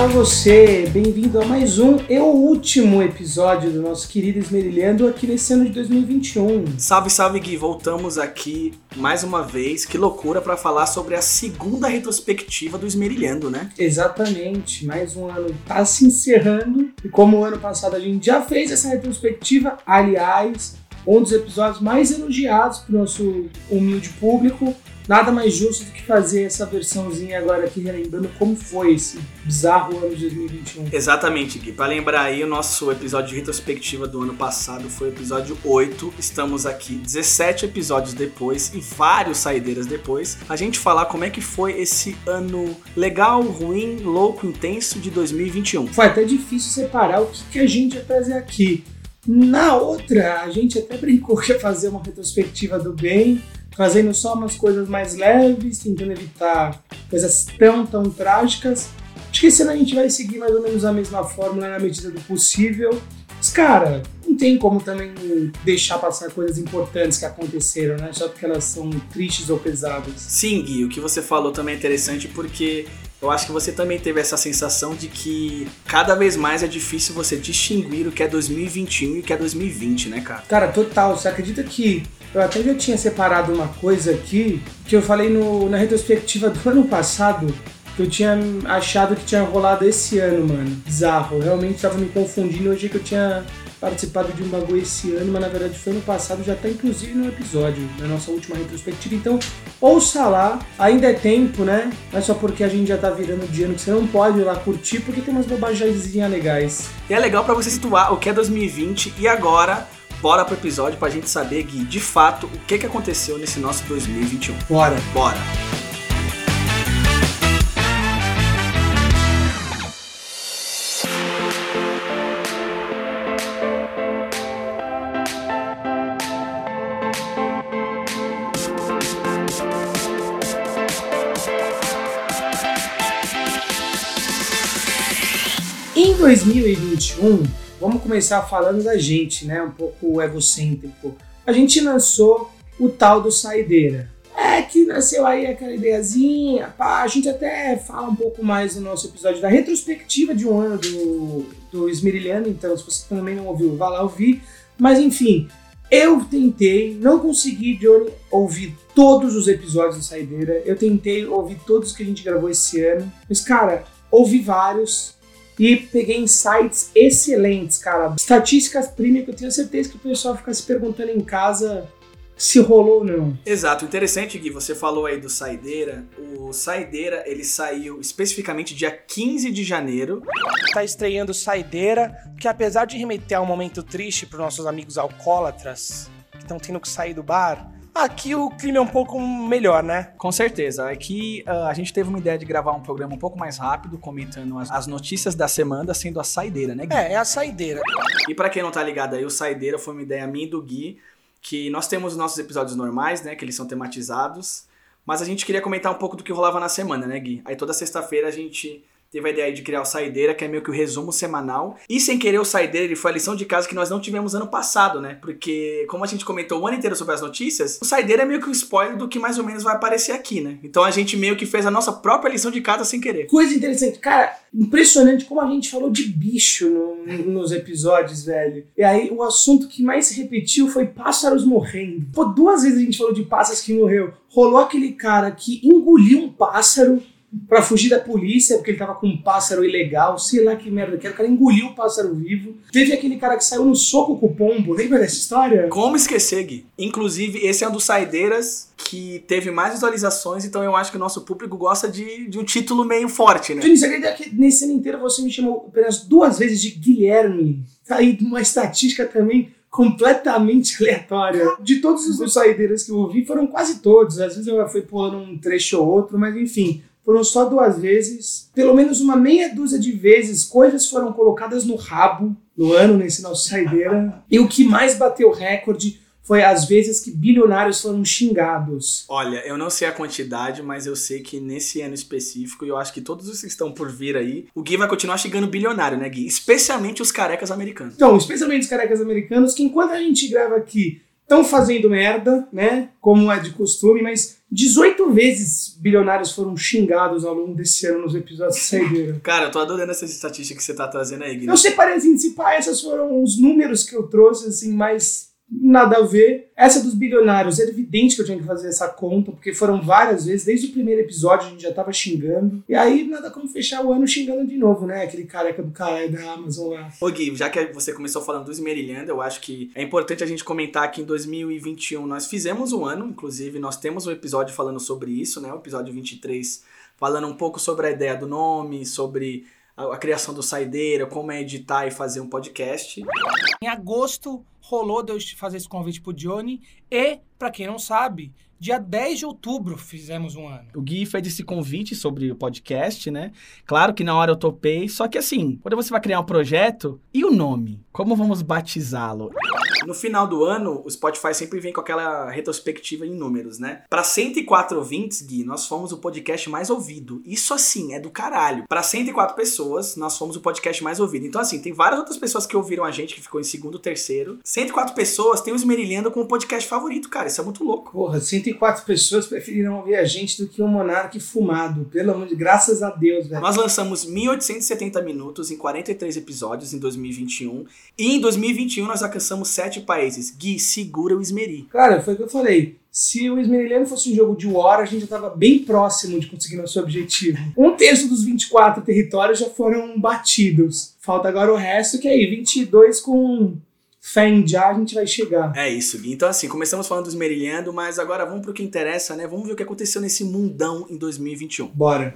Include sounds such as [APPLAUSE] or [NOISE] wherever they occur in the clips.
Olá você, bem-vindo a mais um e o último episódio do nosso querido Esmerilhando aqui nesse ano de 2021. Salve, salve Gui, voltamos aqui mais uma vez. Que loucura para falar sobre a segunda retrospectiva do Esmerilhando, né? Exatamente, mais um ano tá se encerrando e como o ano passado a gente já fez essa retrospectiva, aliás, um dos episódios mais elogiados pro nosso humilde público, nada mais justo do que fazer essa versãozinha agora aqui, relembrando como foi esse bizarro ano de 2021. Exatamente, Gui. Para lembrar aí, o nosso episódio de retrospectiva do ano passado foi o episódio 8. Estamos aqui 17 episódios depois e vários saideiras depois. A gente falar como é que foi esse ano legal, ruim, louco, intenso de 2021. Foi até difícil separar o que, que a gente ia trazer aqui. Na outra, a gente até brincou que ia fazer uma retrospectiva do bem, fazendo só umas coisas mais leves, tentando evitar coisas tão, tão trágicas. Acho que esse ano a gente vai seguir mais ou menos a mesma fórmula na medida do possível. Mas, cara, não tem como também deixar passar coisas importantes que aconteceram, né? Só porque elas são tristes ou pesadas. Sim, Gui, o que você falou também é interessante porque eu acho que você também teve essa sensação de que cada vez mais é difícil você distinguir o que é 2021 e o que é 2020, né, cara? Cara, total. Você acredita que eu até já tinha separado uma coisa aqui que eu falei no, na retrospectiva do [LAUGHS] ano passado que eu tinha achado que tinha rolado esse ano, mano. Bizarro. Eu realmente tava me confundindo. Achei que eu tinha participado de um bagulho esse ano, mas na verdade foi ano passado, já tá inclusive no episódio, na nossa última retrospectiva. Então, ouça lá, ainda é tempo, né? Não é só porque a gente já tá virando de ano que você não pode ir lá curtir, porque tem umas bobagens legais. E é legal para você situar o que é 2020 e agora bora pro episódio pra gente saber, Gui, de fato, o que, que aconteceu nesse nosso 2021. Bora! Bora! Em 2021, vamos começar falando da gente, né? Um pouco egocêntrico. A gente lançou o tal do Saideira. É que nasceu aí aquela ideiazinha, pá, a gente até fala um pouco mais no nosso episódio da retrospectiva de um ano do, do Esmerilhando, então se você também não ouviu, vá lá ouvir. Mas enfim, eu tentei, não consegui, Johnny, ouvir todos os episódios do Saideira. Eu tentei ouvir todos que a gente gravou esse ano. Mas, cara, ouvi vários e peguei insights excelentes, cara. Estatísticas premium que eu tenho certeza que o pessoal fica se perguntando em casa se rolou ou não. Exato, interessante Gui, você falou aí do Saideira. O Saideira, ele saiu especificamente dia 15 de janeiro. Tá estreando Saideira, que apesar de remeter a um momento triste para nossos amigos alcoólatras que estão tendo que sair do bar, aqui o clima é um pouco melhor, né? Com certeza. Aqui uh, a gente teve uma ideia de gravar um programa um pouco mais rápido, comentando as, as notícias da semana, sendo a Saideira, né, Gui? É, é a Saideira. E para quem não tá ligado aí, o Saideira foi uma ideia minha e do Gui, que nós temos os nossos episódios normais, né, que eles são tematizados, mas a gente queria comentar um pouco do que rolava na semana, né, Gui? Aí toda sexta-feira a gente teve a ideia de criar o Saideira, que é meio que o resumo semanal. E sem querer, o Saideira ele foi a lição de casa que nós não tivemos ano passado, né? Porque, como a gente comentou o ano inteiro sobre as notícias, o Saideira é meio que um spoiler do que mais ou menos vai aparecer aqui, né? Então a gente meio que fez a nossa própria lição de casa sem querer. Coisa interessante, cara, impressionante como a gente falou de bicho no, nos episódios, velho. E aí o assunto que mais se repetiu foi pássaros morrendo. Pô, duas vezes a gente falou de pássaros que morreu. Rolou aquele cara que engoliu um pássaro para fugir da polícia, porque ele tava com um pássaro ilegal, sei lá que merda que era. O cara engoliu o pássaro vivo. Teve aquele cara que saiu no soco com o pombo, lembra dessa história? Como esquecer, Gui? Inclusive, esse é um dos saideiras que teve mais visualizações, então eu acho que o nosso público gosta de, de um título meio forte, né? Você acredita que nesse ano inteiro você me chamou apenas duas vezes de Guilherme? Tá aí uma estatística também completamente aleatória. De todos os saideiras que eu ouvi, foram quase todos. Às vezes eu fui pulando um trecho ou outro, mas enfim foram só duas vezes. Pelo menos uma meia dúzia de vezes, coisas foram colocadas no rabo no ano, nesse nosso saideira. E o que mais bateu recorde foi as vezes que bilionários foram xingados. Olha, eu não sei a quantidade, mas eu sei que nesse ano específico, e eu acho que todos os que estão por vir aí, o Gui vai continuar xingando bilionário, né, Gui? Especialmente os carecas americanos. Então, especialmente os carecas americanos, que enquanto a gente grava aqui, estão fazendo merda, né? Como é de costume, mas 18 vezes bilionários foram xingados ao longo desse ano nos episódios de Saideira. [LAUGHS] Cara, eu tô adorando essa estatística que você tá trazendo aí, Gui. Eu separei assim, se pá, essas foram os números que eu trouxe, assim, mais nada a ver. Essa dos bilionários, era evidente que eu tinha que fazer essa conta, porque foram várias vezes, desde o primeiro episódio a gente já tava xingando. E aí nada como fechar o ano xingando de novo, né? Aquele careca do caralho da Amazon lá. Ô Gui, já que você começou falando do Esmerilhando, eu acho que é importante a gente comentar que em 2021 nós fizemos um ano, inclusive nós temos um episódio falando sobre isso, né? O episódio 23, falando um pouco sobre a ideia do nome, sobre a, a criação do Saideira, como é editar e fazer um podcast. Em agosto rolou de eu fazer esse convite pro Johnny e, pra quem não sabe, dia 10 de outubro fizemos um ano. O Gui fez esse convite sobre o podcast, né? Claro que na hora eu topei, só que assim, quando você vai criar um projeto, e o nome? Como vamos batizá-lo? No final do ano, o Spotify sempre vem com aquela retrospectiva em números, né? Para 104 ouvintes, Gui, nós fomos o podcast mais ouvido. Isso assim é do caralho. Para 104 pessoas, nós fomos o podcast mais ouvido. Então assim, tem várias outras pessoas que ouviram a gente que ficou em segundo, terceiro. 104 pessoas tem o Esmerilhando como podcast favorito, cara. Isso é muito louco. Porra, 104 pessoas preferiram ouvir a gente do que um monarca fumado. Pelo amor de graças a Deus, velho. Nós lançamos 1870 minutos em 43 episódios em 2021 e em 2021 nós alcançamos 7 países. Gui, segura o Esmeri. Cara, foi o que eu falei. Se o Esmerilhano fosse um jogo de War, a gente já estava bem próximo de conseguir nosso objetivo. [LAUGHS] Um terço dos 24 territórios já foram batidos. Falta agora o resto, que é aí, 22 com fé em já a gente vai chegar. É isso, Gui. Então, assim, começamos falando do Esmerilhando, mas agora vamos pro que interessa, né? Vamos ver o que aconteceu nesse mundão em 2021. Bora.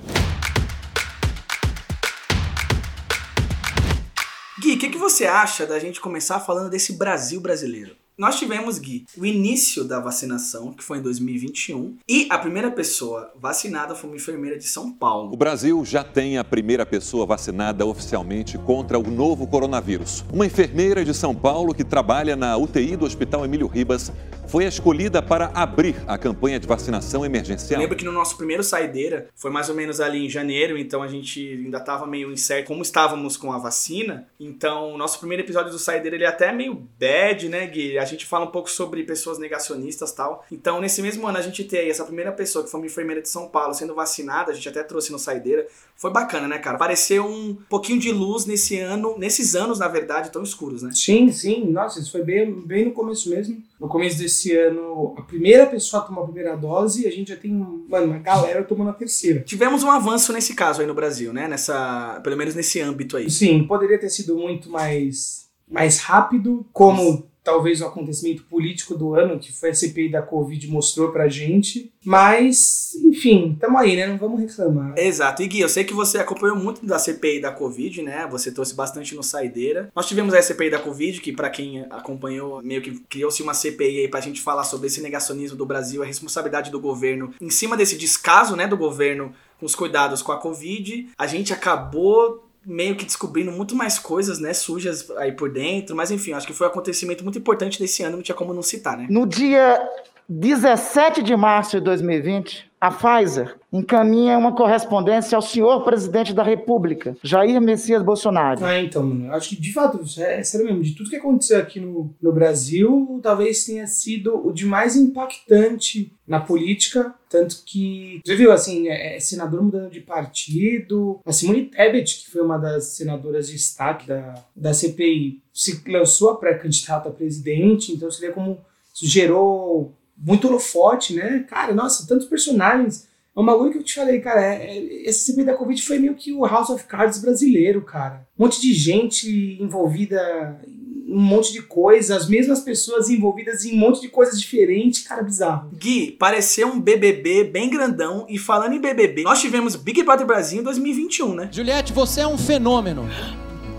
Você acha da gente começar falando desse Brasil brasileiro? Nós tivemos, Gui, o início da vacinação, que foi em 2021, e a primeira pessoa vacinada foi uma enfermeira de São O Paulo. Brasil já tem a primeira pessoa vacinada oficialmente contra o novo coronavírus. Uma enfermeira de São Paulo que trabalha na UTI do Hospital Emílio Ribas foi a escolhida para abrir a campanha de vacinação Eu emergencial. lembro que no nosso primeiro saideira, foi mais ou menos ali em janeiro, então a gente ainda tava meio incerto como estávamos com a vacina. Então, o nosso primeiro episódio do saideira, ele é até meio bad, né, Gui? A gente fala um pouco sobre pessoas negacionistas e tal. Então, nesse mesmo ano, a gente ter aí essa primeira pessoa, que foi uma enfermeira de São Paulo, sendo vacinada, a gente até trouxe no saideira. Foi bacana, né, cara? Pareceu um pouquinho de luz nesse ano, nesses anos, na verdade, tão escuros, né? Sim, sim. Nossa, isso foi bem, bem no começo mesmo. No começo desse ano, a primeira pessoa a tomar a primeira dose e a gente já tem, mano, uma galera tomando a terceira. Tivemos um avanço nesse caso aí no Brasil, né? Nessa, pelo menos nesse âmbito aí. Sim, poderia ter sido muito mais, mais rápido, como talvez o acontecimento político do ano, que foi a CPI da Covid, mostrou pra gente. Mas, enfim, tamo aí, né? Não vamos reclamar. Exato. E Gui, eu sei que você acompanhou muito da CPI da Covid, né? Você trouxe bastante no Saideira. Nós tivemos a CPI da Covid, que pra quem acompanhou, meio que criou-se uma CPI aí pra gente falar sobre esse negacionismo do Brasil, a responsabilidade do governo em cima desse descaso, né, do governo com os cuidados com a Covid. A gente acabou meio que descobrindo muito mais coisas, né, sujas aí por dentro, mas enfim, acho que foi um acontecimento muito importante desse ano, não tinha como não citar, né? No dia 17 de março de 2020, a Pfizer encaminha uma correspondência ao senhor presidente da República, Jair Messias Bolsonaro. Ah, então, mano, acho que de fato, é, é sério mesmo, de tudo que aconteceu aqui no, no Brasil, talvez tenha sido o de mais impactante na política, tanto que, você viu, assim, é, é senador mudando de partido, a Simone Tebet, que foi uma das senadoras de destaque da, da CPI, se lançou a pré-candidata a presidente, então você vê como isso gerou muito holofote, né? Cara, nossa, tantos personagens. É um bagulho que eu te falei, cara. É, é, essa CPI da Covid foi meio que o House of Cards brasileiro, cara. Um monte de gente envolvida em um monte de coisa, as mesmas pessoas envolvidas em um monte de coisas diferentes, cara, bizarro. Gui, pareceu um BBB bem grandão. E falando em BBB, nós tivemos Big Brother Brasil em 2021, né? Juliette, você é um fenômeno.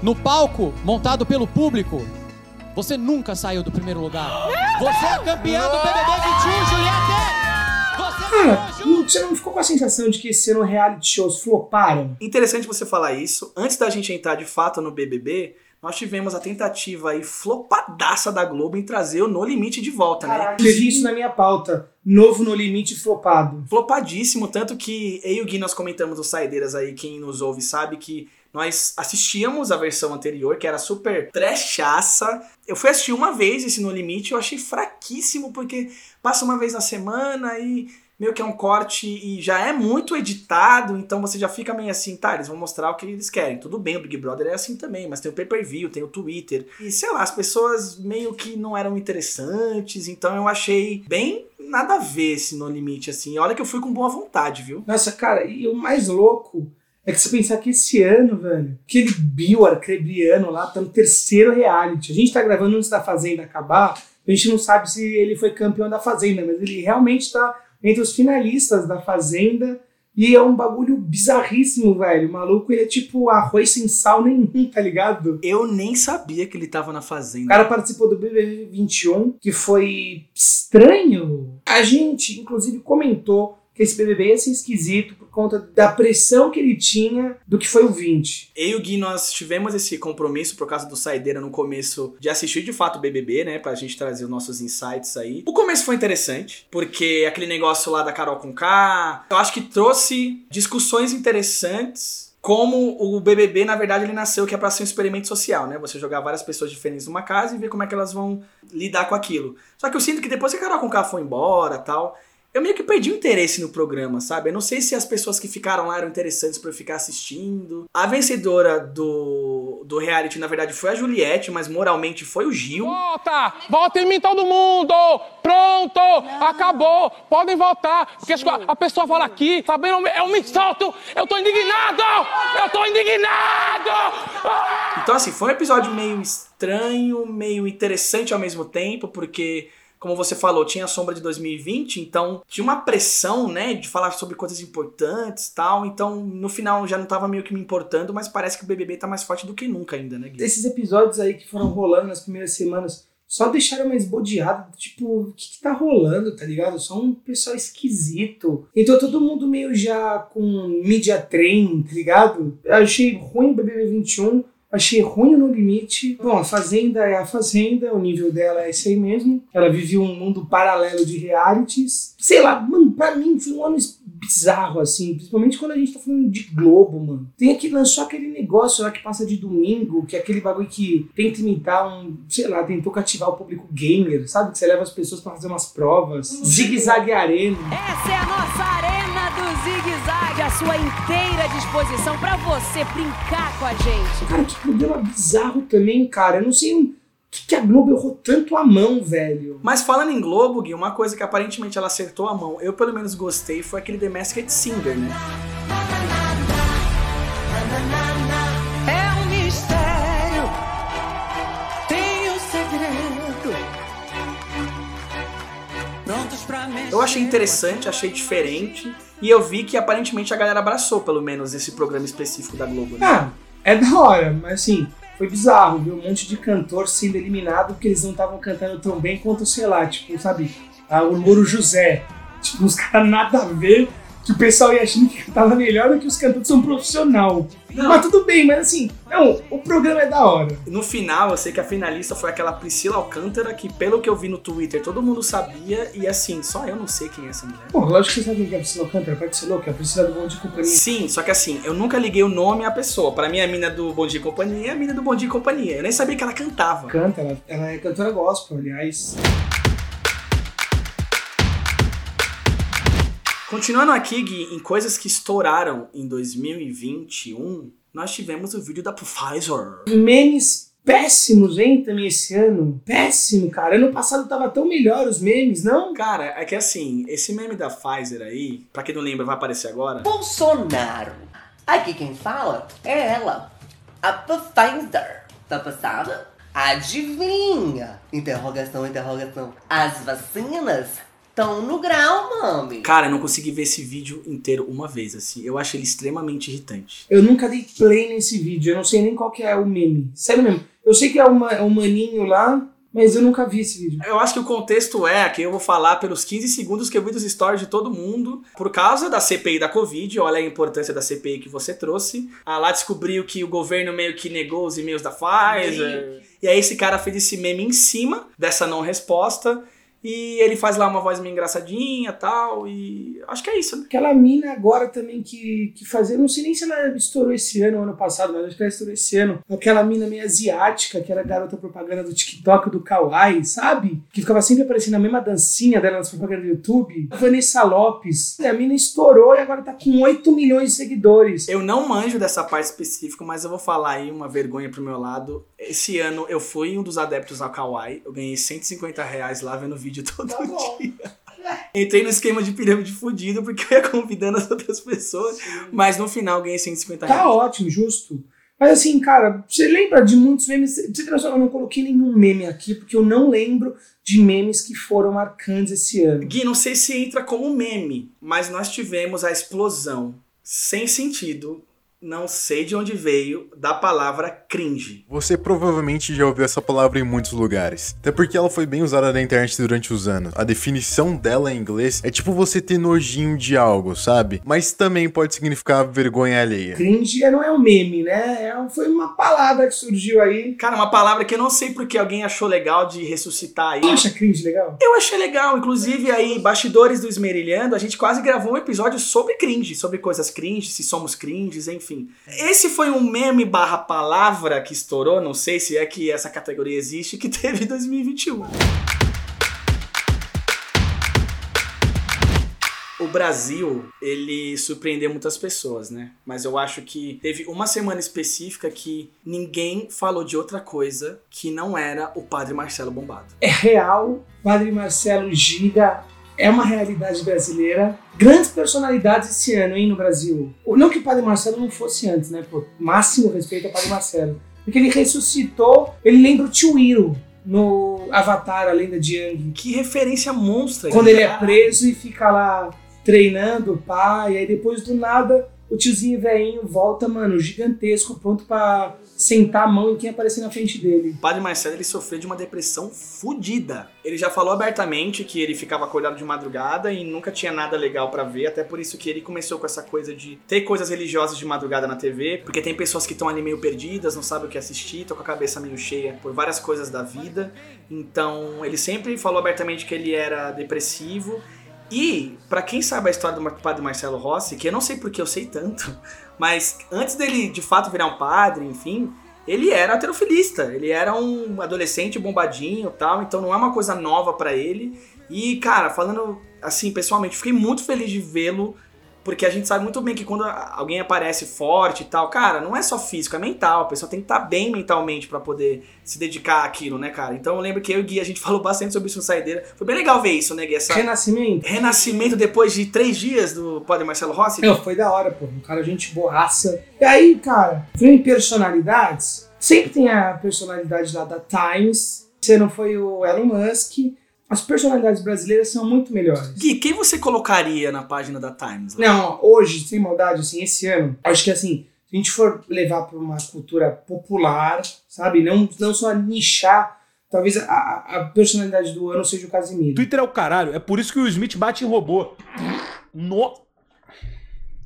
No palco, montado pelo público, você nunca saiu do primeiro lugar. Você é campeã do BBB 21, Juliette! Você Cara, não- você não ficou com a sensação de que esse ano reality shows floparam? Interessante você falar isso. Antes da gente entrar de fato no BBB, nós tivemos a tentativa aí flopadaça da Globo em trazer o No Limite de volta, né? Caralho, escrevi isso na minha pauta. Novo no limite flopado. Flopadíssimo, tanto que eu e o Gui nós comentamos os Saideiras aí, quem nos ouve sabe que nós assistíamos a versão anterior, que era super trechaça. Eu fui assistir uma vez esse No Limite, eu achei fraquíssimo, porque passa uma vez na semana e meio que é um corte e já é muito editado, então você já fica meio assim, tá, eles vão mostrar o que eles querem. Tudo bem, o Big Brother é assim também, mas tem o pay-per-view, tem o Twitter. E sei lá, as pessoas meio que não eram interessantes, então eu achei bem nada a ver esse No Limite, assim. Olha que eu fui com boa vontade, viu? Nossa, cara, e o mais louco é que você pensar que esse ano, velho, aquele Bill Arcrebiano lá tá no terceiro reality. A gente tá gravando antes da Fazenda acabar, a gente não sabe se ele foi campeão da Fazenda, mas ele realmente tá entre os finalistas da Fazenda. E é um bagulho bizarríssimo, velho. O maluco, ele é tipo arroz sem sal nenhum, tá ligado? Eu nem sabia que ele tava na O Fazenda. cara participou do BBB 21, que foi estranho. A gente, inclusive, comentou que esse BBB ia ser esquisito conta da pressão que ele tinha do que foi o 20. Eu e o Gui, nós tivemos esse compromisso por causa do Saideira no começo de assistir de fato o BBB, né? Pra gente trazer os nossos insights aí. O começo foi interessante, porque aquele negócio lá da Carol com K, eu acho que trouxe discussões interessantes. Como o BBB, na verdade, ele nasceu que é pra ser um experimento social, né? Você jogar várias pessoas diferentes numa casa e ver como é que elas vão lidar com aquilo. Só que eu sinto que depois que a Carol com K foi embora tal, eu meio que perdi o interesse no programa, sabe? Eu não sei se as pessoas que ficaram lá eram interessantes pra eu ficar assistindo. A vencedora do, do reality, na verdade, foi a Juliette, mas moralmente foi o Gil. Volta! Volta em mim todo mundo! Pronto! Acabou! Podem voltar! Porque as- a pessoa fala aqui, sabendo, eu me solto! Eu tô indignado! Eu tô indignado! Ah! Então, assim, foi um episódio meio estranho, meio interessante ao mesmo tempo, porque, como você falou, tinha a sombra de 2020, então tinha uma pressão, né, de falar sobre coisas importantes tal. Então, no final já não tava meio que me importando, mas parece que o BBB tá mais forte do que nunca ainda, né, Gui? Esses episódios aí que foram rolando nas primeiras semanas só deixaram mais bodeado, tipo, o que, que tá rolando, tá ligado? Só um pessoal esquisito. Então todo mundo meio já com media train, tá ligado? Eu achei ruim o BBB 21, achei ruim No Limite. Bom, a Fazenda é a Fazenda, o nível dela é esse aí mesmo. Ela viveu um mundo paralelo de realities. Sei lá, mano, pra mim foi um ano bizarro, assim, principalmente quando a gente tá falando de Globo, mano. Tem aqui, lançou aquele negócio lá que passa de domingo, que é aquele bagulho que tenta imitar um, sei lá, tentou cativar o público gamer, sabe? Que você leva as pessoas pra fazer umas provas. Zigue-zague Arena. Essa é a nossa arena do Zig Zag, à sua inteira disposição para você brincar com a gente. Cara, que programa bizarro também, cara. Eu não sei que, que a Globo errou tanto a mão, velho. Mas falando em Globo, Gui, uma coisa que aparentemente ela acertou a mão, eu pelo menos gostei, foi aquele The Masked Singer, né? É um mistério, tem um segredo. Eu achei interessante, achei diferente. E eu vi que aparentemente a galera abraçou, pelo menos, esse programa específico da Globo. Né? Ah, é da hora, mas assim, foi bizarro, viu? Um monte de cantor sendo eliminado porque eles não estavam cantando tão bem quanto, sei lá, tipo, sabe, ah, o Louro José. Tipo, os [LAUGHS] caras nada a ver, que o pessoal ia achando que cantava melhor do que os cantores são profissional. Mas tudo bem, mas assim, não, o programa é da hora. No final, eu sei que a finalista foi aquela Priscila Alcântara, que pelo que eu vi no Twitter, todo mundo sabia. E assim, só eu não sei quem é essa mulher. Pô, lógico que você sabe quem é a Priscila Alcântara, participou, que é a Priscila do Bom de Companhia. Sim, só que assim, eu nunca liguei o nome à pessoa. Pra mim, a mina do Bom Dia e Companhia é a mina do Bom Dia e Companhia. Eu nem sabia que ela cantava. Canta, ela, ela é cantora gospel, aliás. Continuando aqui, Gui, em coisas que estouraram em 2021, nós tivemos o vídeo da Pfizer. Memes péssimos, hein, também esse ano. Péssimo, cara. Ano passado tava tão melhor os memes, não? Cara, é que assim, esse meme da Pfizer aí, pra quem não lembra, vai aparecer agora. Bolsonaro. Aqui quem fala é ela, a Pfizer. Tá passada? Adivinha? Interrogação, interrogação. As vacinas estão no grau, mami. Cara, eu não consegui ver esse vídeo inteiro uma vez, assim. Eu acho ele extremamente irritante. Eu nunca dei play nesse vídeo, eu não sei nem qual que é o meme. Sério mesmo. Eu sei que é uma, é um maninho lá, mas eu nunca vi esse vídeo. Eu acho que o contexto é, aqui eu vou falar pelos 15 segundos que eu vi dos stories de todo mundo, por causa da CPI da Covid, olha a importância da CPI que você trouxe. Ah, lá descobriu que o governo meio que negou os e-mails da Pfizer. E aí esse cara fez esse meme em cima dessa não resposta. E ele faz lá uma voz meio engraçadinha tal. E acho que é isso, né? Aquela mina agora também que, que fazia, não sei nem se ela estourou esse ano ou ano passado, mas acho que ela estourou esse ano. Aquela mina meio asiática, que era garota propaganda do TikTok, do Kawaii, sabe? Que ficava sempre aparecendo a mesma dancinha dela nas propagandas do YouTube. A Vanessa Lopes. A mina estourou e agora tá com 8 milhões de seguidores. Eu não manjo dessa parte específica, mas eu vou falar aí uma vergonha pro meu lado. Esse ano eu fui um dos adeptos ao Kawaii. Eu ganhei 150 reais lá vendo vídeo [LAUGHS] todo dia. Entrei no esquema de pirâmide fudido porque eu ia convidando as outras pessoas, mas no final ganhei 150 reais. Tá ótimo, justo. Mas assim, cara, você lembra de muitos memes? Você noção, eu não coloquei nenhum meme aqui, porque eu não lembro de memes que foram marcantes esse ano. Gui, não sei se entra como meme, mas nós tivemos a explosão sem sentido, não sei de onde veio, da palavra cringe. Você provavelmente já ouviu essa palavra em muitos lugares. Até porque ela foi bem usada na internet durante os anos. A definição dela em inglês é tipo você ter nojinho de algo, sabe? Mas também pode significar vergonha alheia. Cringe não é um meme, né? É, foi uma palavra que surgiu aí. Cara, uma palavra que eu não sei porque alguém achou legal de ressuscitar aí. Você acha cringe legal? Eu achei legal, inclusive aí, bastidores do Esmerilhando, a gente quase gravou um episódio sobre cringe, sobre coisas cringe, se somos cringes, enfim. Esse foi um meme barra palavra que estourou, não sei se é que essa categoria existe, que [LAUGHS] teve em 2021. O Brasil, ele surpreendeu muitas pessoas, né? Mas eu acho que teve uma semana específica que ninguém falou de outra coisa que não era o Padre Marcelo Bombado. É real, Padre Marcelo Giga é uma realidade brasileira. Grandes personalidades esse ano, hein, no Brasil. Não que o Padre Marcelo não fosse antes, né? Pô, máximo respeito ao Padre Marcelo. Porque ele ressuscitou, ele lembra o Tio Iro no Avatar, a lenda de Yang. Que referência monstra. Quando ele é preso e fica lá treinando o pai, aí depois do nada o tiozinho velhinho volta, mano, gigantesco, pronto pra sentar a mão em quem aparecer na frente dele. O Padre Marcelo ele sofreu de uma depressão fodida. Ele já falou abertamente que ele ficava acordado de madrugada e nunca tinha nada legal pra ver, até por isso que ele começou com essa coisa de ter coisas religiosas de madrugada na TV, porque tem pessoas que estão ali meio perdidas, não sabem o que assistir, estão com a cabeça meio cheia por várias coisas da vida. Então, ele sempre falou abertamente que ele era depressivo. E, pra quem sabe a história do padre Marcelo Rossi, que eu não sei porque eu sei tanto, [LAUGHS] mas antes dele de fato virar um padre, enfim, ele era aterofilista. Ele era um adolescente bombadinho tal, então não é uma coisa nova pra ele. E, cara, falando assim, pessoalmente, fiquei muito feliz de vê-lo, porque a gente sabe muito bem que quando alguém aparece forte e tal, cara, não é só físico, é mental. A pessoa tem que estar bem mentalmente pra poder se dedicar àquilo, né, cara? Então eu lembro que eu e o Gui, a gente [LAUGHS] falou bastante sobre isso no Saideira. Foi bem legal ver isso, né, Gui? Essa... Renascimento. Renascimento depois de três dias do Padre Marcelo Rossi. Não, foi da hora, pô. Um cara, gente borraça. E aí, cara, em personalidades, sempre tem a personalidade lá da Times. Você não foi o Elon Musk. As personalidades brasileiras são muito melhores. Gui, quem você colocaria na página da Times? lá? Não, hoje, sem maldade, assim, esse ano, acho que assim, se a gente for levar para uma cultura popular, sabe? Não, não só nichar, talvez a, a- personalidade do ano seja o Casimiro. Twitter é o caralho. É por isso que o Smith bate em robô. No...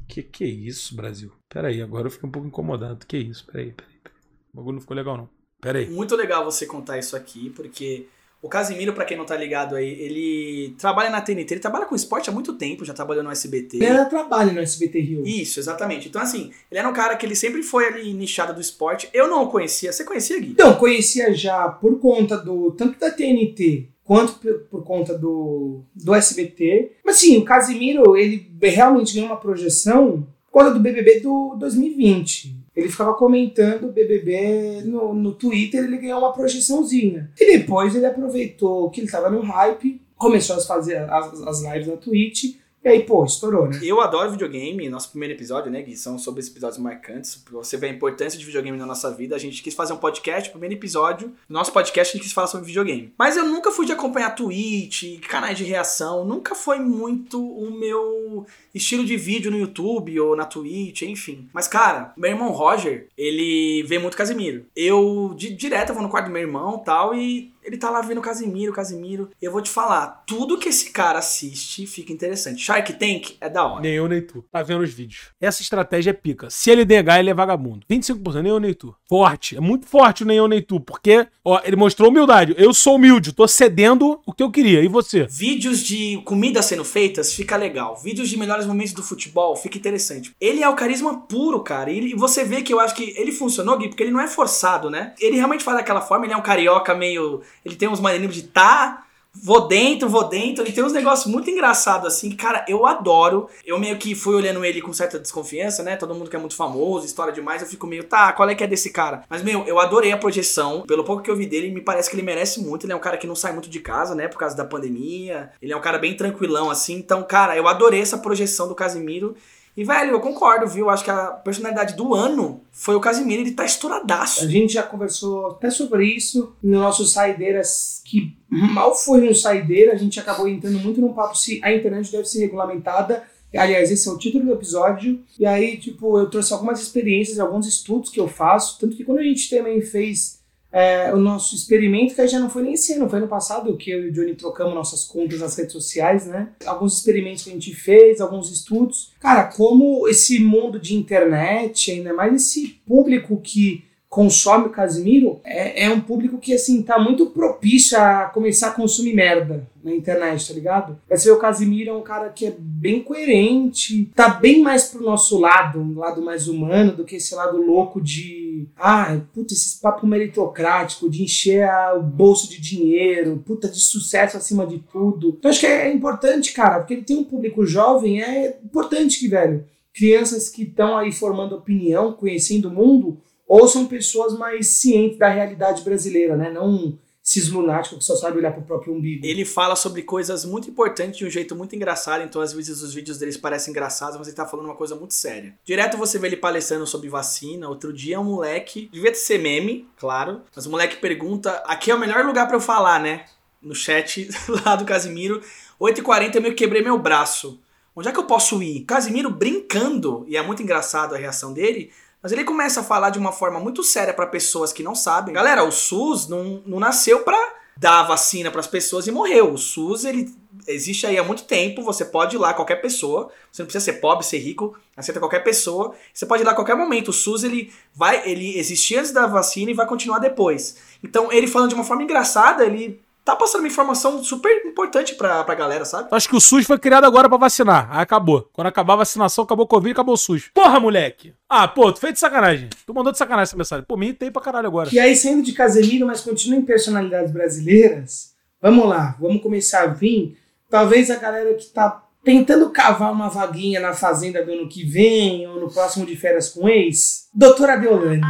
Que que é isso, Brasil? Pera aí, agora eu fiquei um pouco incomodado. Que isso? Pera aí, pera aí. Pera aí. O bagulho não ficou legal, não. Pera aí. Muito legal você contar isso aqui, porque o Casimiro, pra quem não tá ligado aí, ele trabalha na TNT, ele trabalha com esporte há muito tempo, já trabalhou no SBT. Ele ainda trabalha no SBT Rio. Isso, exatamente. Então, assim, ele era um cara que ele sempre foi ali nichado do esporte. Eu não o conhecia. Você conhecia, Gui? Então, conhecia já por conta do tanto da TNT quanto por, por conta do, do SBT. Mas sim, o Casimiro, ele realmente ganhou uma projeção por conta do BBB do 2020. Ele ficava comentando BBB no, no Twitter, ele ganhou uma projeçãozinha. E depois ele aproveitou que ele tava no hype, começou a fazer as, as lives na Twitch, e aí, pô, estourou, né? Eu adoro videogame, nosso primeiro episódio, né, Gui? São sobre esses episódios marcantes. Pra você ver a importância de videogame na nossa vida. A gente quis fazer um podcast, primeiro episódio. No nosso podcast a gente quis falar sobre videogame. Mas eu nunca fui de acompanhar Twitch, canais de reação. Nunca foi muito o meu estilo de vídeo no YouTube ou na Twitch, enfim. Mas, cara, meu irmão Roger, ele vê muito Casimiro. Eu, de, direto, vou no quarto do meu irmão tal, e ele tá lá vendo Casimiro, Casimiro. Eu vou te falar, tudo que esse cara assiste fica interessante. Shark Tank é da hora. Nem eu, nem tu. Tá vendo os vídeos. Essa estratégia é pica. Se ele negar, ele é vagabundo. 25%, nem eu, nem tu. Forte. É muito forte o nem eu, nem tu. Porque, ó, ele mostrou humildade. Eu sou humilde, tô cedendo o que eu queria. E você? Vídeos de comida sendo feitas fica legal. Vídeos de melhores momentos do futebol fica interessante. Ele é o carisma puro, cara. E você vê que eu acho que ele funcionou, Gui, porque ele não é forçado, né? Ele realmente faz daquela forma, ele é um carioca meio. Ele tem uns maneirinhos de tá. Vou dentro, vou dentro. Ele tem uns negócios muito engraçados, assim. Cara, eu adoro. Eu meio que fui olhando ele com certa desconfiança, né? Todo mundo que é muito famoso, história demais. Eu fico meio, tá, qual é que é desse cara? Mas, meu, eu adorei a projeção. Pelo pouco que eu vi dele, me parece que ele merece muito. Ele é um cara que não sai muito de casa, né? Por causa da pandemia. Ele é um cara bem tranquilão, assim. Então, cara, eu adorei essa projeção do Casimiro. E, velho, eu concordo, viu? Acho que a personalidade do ano foi o Casimiro, ele tá estouradaço. A gente já conversou até sobre isso no nosso Saideiras, que mal foi um Saideira, a gente acabou entrando muito num papo se a internet deve ser regulamentada. Aliás, esse é o título do episódio. E aí, tipo, eu trouxe algumas experiências, alguns estudos que eu faço. Tanto que quando a gente também fez é, o nosso experimento, que aí já não foi nem esse ano, foi ano passado que eu e o Johnny trocamos nossas contas nas redes sociais, né? Alguns experimentos que a gente fez, alguns estudos. Cara, como esse mundo de internet, ainda mais esse público que consome o Casimiro, é, é um público que, assim, tá muito propício a começar a consumir merda na internet, tá ligado? Você vê o Casimiro é um cara que é bem coerente, tá bem mais pro nosso lado, um lado mais humano, do que esse lado louco de. Ah, puta, esse papo meritocrático, de encher a- o bolso de dinheiro, puta, de sucesso acima de tudo. Então acho que é importante, cara, porque ele tem um público jovem, é importante que, velho, crianças que estão aí formando opinião, conhecendo o mundo, ou são pessoas mais cientes da realidade brasileira, né? Não esses lunáticos que só sabem olhar pro próprio umbigo. Ele fala sobre coisas muito importantes de um jeito muito engraçado, então às vezes os vídeos deles parecem engraçados, mas ele tá falando uma coisa muito séria. Direto você vê ele palestrando sobre vacina. Outro dia um moleque, devia ser meme, claro, mas o moleque pergunta: aqui é o melhor lugar pra eu falar, né? No chat [LAUGHS] lá do Casimiro. 8h40 eu meio que quebrei meu braço. Onde é que eu posso ir? Casimiro brincando, e é muito engraçado a reação dele. Mas ele começa a falar de uma forma muito séria pra pessoas que não sabem. Galera, o SUS não, não nasceu pra dar a vacina pras pessoas e morreu. O SUS, ele existe aí há muito tempo. Você pode ir lá, qualquer pessoa. Você não precisa ser pobre, ser rico. Aceita qualquer pessoa. Você pode ir lá a qualquer momento. O SUS, ele vai, ele existia antes da vacina e vai continuar depois. Então, ele falando de uma forma engraçada, ele tá passando uma informação super importante pra, pra galera, sabe? Acho que o SUS foi criado agora pra vacinar. Aí acabou. Quando acabar a vacinação, acabou o Covid, acabou o SUS. Porra, moleque! Ah, pô, tu fez de sacanagem. Tu mandou de sacanagem essa mensagem. Pô, me irritei pra caralho agora. E aí, saindo de Casemiro, mas continua em personalidades brasileiras, vamos lá, vamos começar a vir. Talvez a galera que tá tentando cavar uma vaguinha na Fazenda do ano que vem, ou no próximo de férias com ex, doutora Deolane.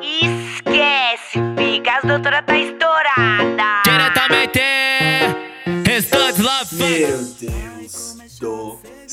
Esquece, fica, as doutora tá estourada.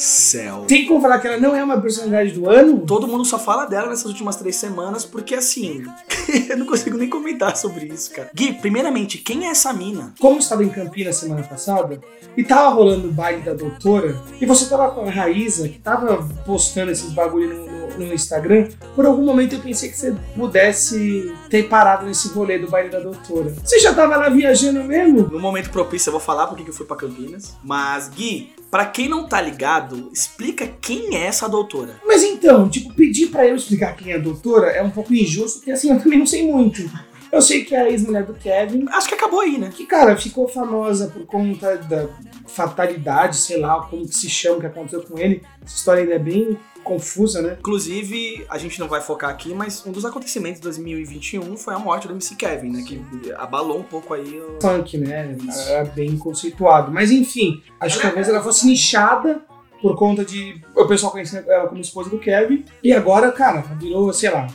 Céu. Tem como falar que ela não é uma personalidade do ano? Todo mundo só fala dela nessas últimas três semanas, porque assim, [LAUGHS] eu não consigo nem comentar sobre isso, cara. Gui, primeiramente, quem é essa mina? Como eu estava em Campinas semana passada, e tava rolando o baile da doutora, e você tava com a Raíza, que tava postando esses bagulho no, no- no Instagram, por algum momento eu pensei que você pudesse ter parado nesse rolê do baile da doutora. Você já tava lá viajando mesmo? No momento propício eu vou falar porque que eu fui pra Campinas. Mas, Gui, pra quem não tá ligado, explica quem é essa doutora. Mas então, tipo, pedir pra eu explicar quem é a doutora é um pouco injusto, porque assim, eu também não sei muito. Eu sei que é a ex-mulher do Kevin. Acho que acabou aí, né? Que, cara, ficou famosa por conta da fatalidade, sei lá, como que se chama, que aconteceu com ele. Essa história ainda é bem confusa, né? Inclusive, a gente não vai focar aqui, mas um dos acontecimentos de 2021 foi a morte do MC Kevin, né? Que abalou um pouco aí o... Funk, né? Era bem conceituado. Mas enfim, acho que talvez ela fosse nichada por conta de o pessoal conhecendo ela como esposa do Kevin. E agora, cara, virou, sei lá,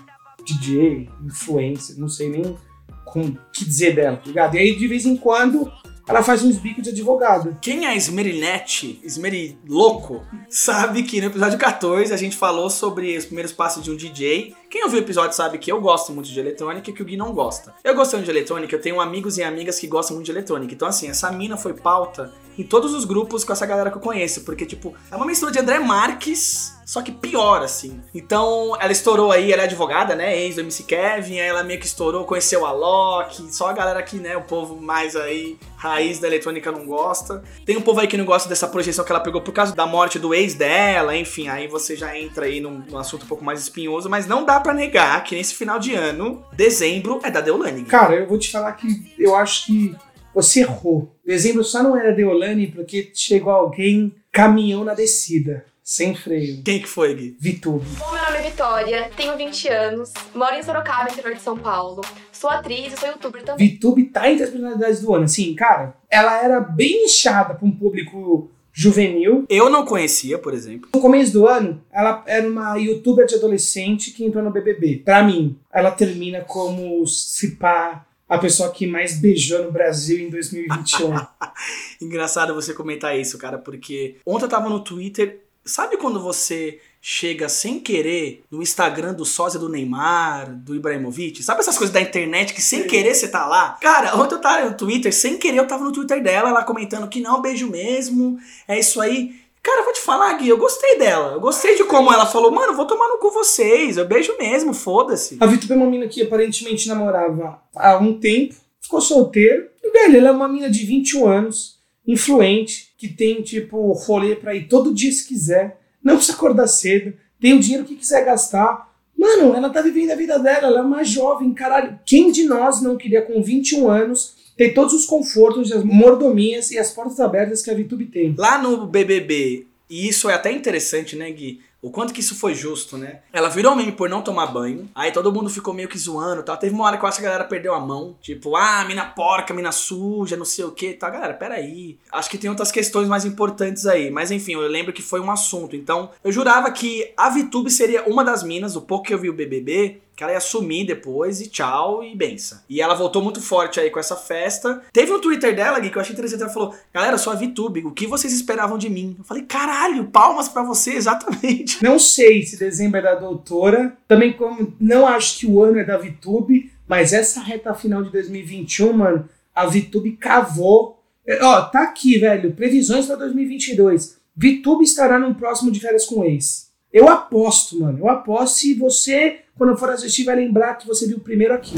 DJ, influencer, não sei nem com o que dizer dela, tá ligado? E aí, de vez em quando, ela faz uns bicos de advogada. Quem é Esmerinete, Esmeri Louco, sabe que no episódio 14 a gente falou sobre os primeiros passos de um DJ, Quem ouviu o episódio sabe que eu gosto muito de eletrônica e que o Gui não gosta. Eu gostando de eletrônica, eu tenho amigos e amigas que gostam muito de eletrônica. Então, assim, essa mina foi pauta em todos os grupos com essa galera que eu conheço. Porque, tipo, é uma mistura de André Marques, só que pior, assim. Então, ela estourou aí, ela é advogada, né? Ex do MC Kevin, aí ela meio que estourou, conheceu a Loki, só a galera que, né, o povo mais aí, raiz da eletrônica não gosta. Tem um povo aí que não gosta dessa projeção que ela pegou por causa da morte do ex dela, enfim, aí você já entra aí num, num assunto um pouco mais espinhoso, mas não dá pra negar que nesse final de ano, dezembro é da Deolane. Cara, eu vou te falar que eu acho que você errou. Dezembro só não era Deolane porque chegou alguém caminhão na descida, sem freio. Quem que foi, Gui? Vitube. Bom, meu nome é Vitória, tenho 20 anos, moro em Sorocaba, interior de São Paulo. Sou atriz e sou youtuber também. Vitube tá entre as personalidades do ano. Assim, cara, ela era bem nichada pra um público juvenil. Eu não conhecia, por exemplo. No começo do ano, ela era uma youtuber de adolescente que entrou no BBB. Pra mim, ela termina como se pá a pessoa que mais beijou no Brasil em 2021. [LAUGHS] Engraçado você comentar isso, cara, porque ontem eu tava no Twitter. Sabe quando você chega sem querer no Instagram do sósia do Neymar, do Ibrahimovic? Sabe essas coisas da internet que sem querer você tá lá? Cara, ontem eu tava no Twitter, sem querer eu tava no Twitter dela, ela comentando que não, beijo mesmo, é isso aí. Cara, eu vou te falar, Gui, eu gostei dela. Eu gostei de como ela falou, mano, vou tomar no cu vocês. Eu beijo mesmo, foda-se. A Vitor é uma mina que aparentemente namorava há um tempo, ficou solteiro. E, velho, ela é uma mina de 21 anos, influente, que tem, tipo, rolê pra ir todo dia se quiser, não precisa acordar cedo, tem o dinheiro que quiser gastar. Mano, ela tá vivendo a vida dela, ela é uma jovem, caralho. Quem de nós não queria, com 21 anos, ter todos os confortos, as mordomias e as portas abertas que a VTube tem? Lá no BBB, e isso é até interessante, né, Gui? O quanto que isso foi justo, né? Ela virou meme por não tomar banho. Aí todo mundo ficou meio que zoando, tal. Teve uma hora que eu acho que a galera perdeu a mão. Tipo, ah, mina porca, mina suja, não sei o que, tá? Galera, peraí. Acho que tem outras questões mais importantes aí. Mas enfim, eu lembro que foi um assunto. Então, eu jurava que a VTube seria uma das minas, o pouco que eu vi o BBB, que ela ia sumir depois e tchau e benção. E ela voltou muito forte aí com essa festa. Teve um Twitter dela, Gui, que eu achei interessante. Ela falou: Galera, sou a VTube, o que vocês esperavam de mim? Eu falei: Caralho, palmas pra você, exatamente. Não sei se dezembro é da doutora, também como não acho que o ano é da VTube, mas essa reta final de 2021, mano, a VTube cavou. É, Ó, tá aqui, velho, previsões pra 2022. VTube estará no próximo de férias com ex. Eu aposto, mano, eu aposto se você, quando for assistir, vai lembrar que você viu primeiro aqui.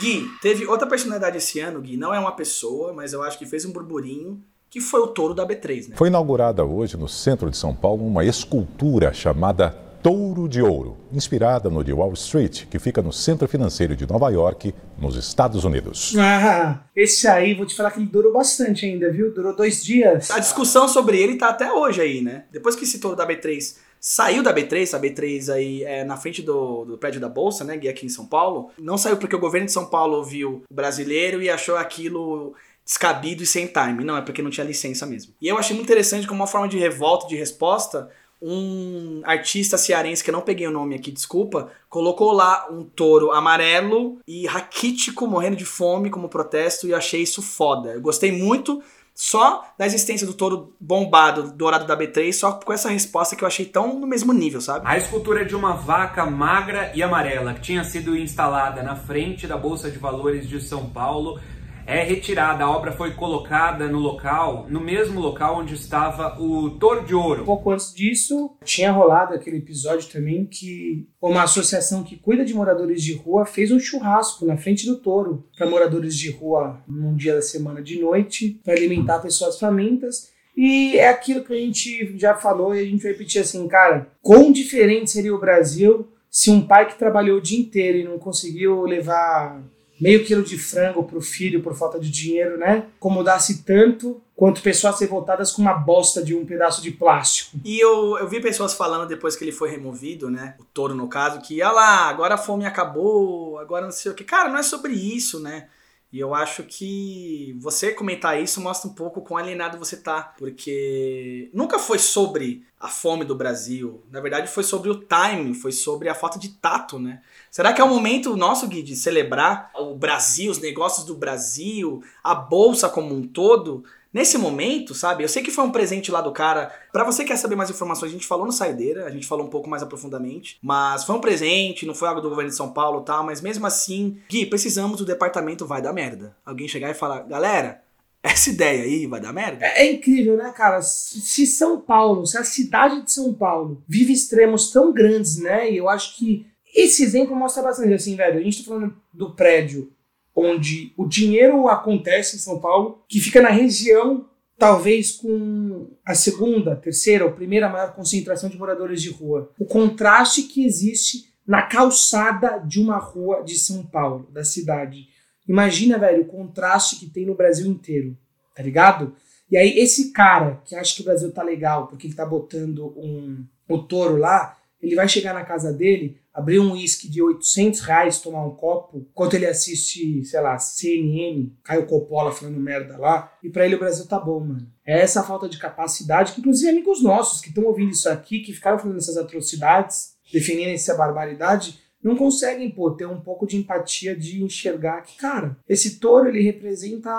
Gui, teve outra personalidade esse ano, Gui. Não é uma pessoa, mas eu acho que fez um burburinho, que foi o touro da B3, né? Foi inaugurada hoje no centro de São Paulo uma escultura chamada Touro de Ouro, inspirada no de Wall Street, que fica no centro financeiro de Nova York, nos Estados Unidos. Ah, esse aí, vou te falar que ele durou bastante ainda, viu? Durou dois dias. A discussão sobre ele tá até hoje aí, né? Depois que esse touro da B3 saiu da B3, a B3 aí é na frente do, do prédio da Bolsa, né? Gui, aqui em São Paulo. Não saiu porque o governo de São Paulo ouviu o brasileiro e achou aquilo descabido e sem time. Não, é porque não tinha licença mesmo. E eu achei muito interessante como uma forma de revolta, de resposta, um artista cearense, que eu não peguei o nome aqui, desculpa, colocou lá um touro amarelo e raquítico morrendo de fome como protesto e eu achei isso foda. Eu gostei muito só da existência do touro bombado dourado da B3, só com essa resposta que eu achei tão no mesmo nível, sabe? A escultura é de uma vaca magra e amarela que tinha sido instalada na frente da Bolsa de Valores de São Paulo é retirada. A obra foi colocada no local, no mesmo local onde estava o Touro de Ouro. Um pouco antes disso, tinha rolado aquele episódio também que uma associação que cuida de moradores de rua fez um churrasco na frente do touro para moradores de rua num dia da semana de noite, para alimentar pessoas famintas. E é aquilo que a gente já falou e a gente vai repetir assim, cara, quão diferente seria o Brasil se um pai que trabalhou o dia inteiro e não conseguiu levar meio quilo de frango pro filho por falta de dinheiro, né? Incomodasse tanto quanto pessoas revoltadas com uma bosta de um pedaço de plástico. E eu, eu vi pessoas falando depois que ele foi removido, né? O touro, no caso, que, ah lá, agora a fome acabou, agora não sei o que. Cara, não é sobre isso, né? E eu acho que você comentar isso mostra um pouco quão alienado você tá. Porque nunca foi sobre a fome do Brasil. Na verdade, foi sobre o time, foi sobre a falta de tato, né? Será que é o momento nosso, Gui, de celebrar o Brasil, os negócios do Brasil, a bolsa como um todo? Nesse momento, sabe? Eu sei que foi um presente lá do cara. Pra você que quer saber mais informações, a gente falou no Saideira, a gente falou um pouco mais aprofundadamente. Mas foi um presente, não foi algo do governo de São Paulo tal. Mas mesmo assim, Gui, precisamos do departamento vai dar merda. Alguém chegar e falar, galera, [LAUGHS] essa ideia aí vai dar merda? É, é incrível, né, cara? Se São Paulo, se a cidade de São Paulo vive extremos tão grandes, né? E eu acho que esse exemplo mostra bastante, assim, velho. A gente tá falando do prédio onde o dinheiro acontece em São Paulo, que fica na região, talvez com a segunda, terceira ou primeira maior concentração de moradores de rua. O contraste que existe na calçada de uma rua de São Paulo, da cidade. Imagina, velho, o contraste que tem no Brasil inteiro, tá ligado? E aí, esse cara que acha que o Brasil tá legal porque ele tá botando um, o touro lá, ele vai chegar na casa dele, abrir um uísque de 800 reais, tomar um copo, enquanto ele assiste, sei lá, CNN, Caio Coppola falando merda lá, e pra ele o Brasil tá bom, mano. É essa falta de capacidade, que inclusive amigos nossos que estão ouvindo isso aqui, que ficaram falando essas atrocidades, defendendo essa barbaridade, não conseguem, pô, ter um pouco de empatia de enxergar que, cara, esse touro, ele representa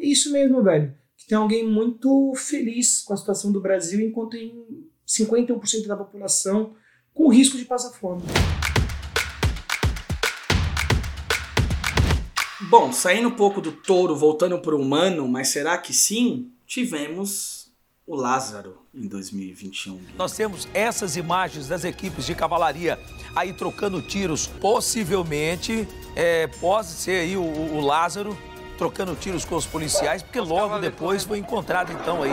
isso mesmo, velho. Que tem alguém muito feliz com a situação do Brasil, enquanto tem 51% da população com risco de passar fome. Bom, saindo um pouco do touro, voltando pro humano, mas será que sim? Tivemos o Lázaro em 2021. Nós temos essas imagens das equipes de cavalaria aí trocando tiros. Possivelmente é, pode ser aí o, o Lázaro trocando tiros com os policiais, porque logo depois foi encontrado então aí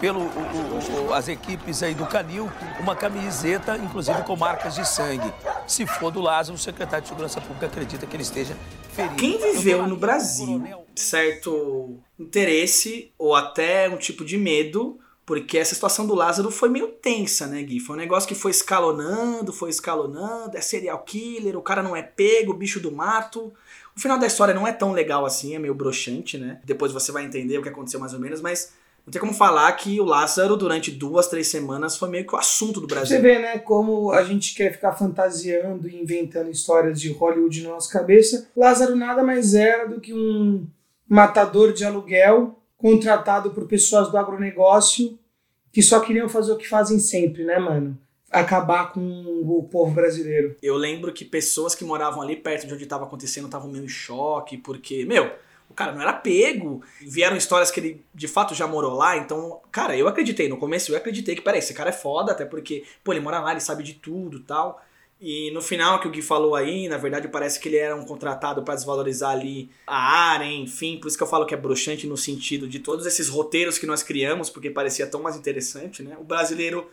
pelo o- o- as equipes aí do Canil uma camiseta, inclusive com marcas de sangue. Se for do Lázaro, o secretário de Segurança Pública acredita que ele esteja ferido. Quem viveu no Brasil certo interesse ou até um tipo de medo, porque essa situação do Lázaro foi meio tensa, né, Gui? Foi um negócio que foi escalonando, foi escalonando, é serial killer, o cara não é pego, bicho do mato. O final da história não é tão legal assim, é meio broxante, né? Depois você vai entender o que aconteceu mais ou menos, mas não tem como falar que o Lázaro, durante duas, três semanas, foi meio que o assunto do Brasil. Você vê, né, como a gente quer ficar fantasiando e inventando histórias de Hollywood na nossa cabeça. Lázaro nada mais era do que um matador de aluguel contratado por pessoas do agronegócio que só queriam fazer o que fazem sempre, né, mano? Acabar com o povo brasileiro. Eu lembro que pessoas que moravam ali perto de onde estava acontecendo estavam meio em choque, porque, meu, o cara não era pego. Vieram histórias que ele de fato já morou lá, então, cara, eu acreditei. No começo eu acreditei que, peraí, esse cara é foda, até porque, pô, ele mora lá, ele sabe de tudo tal. E no final que o Gui falou aí, na verdade parece que ele era um contratado pra desvalorizar ali a área, enfim, por isso que eu falo que é broxante no sentido de todos esses roteiros que nós criamos, porque parecia tão mais interessante, né? O brasileiro.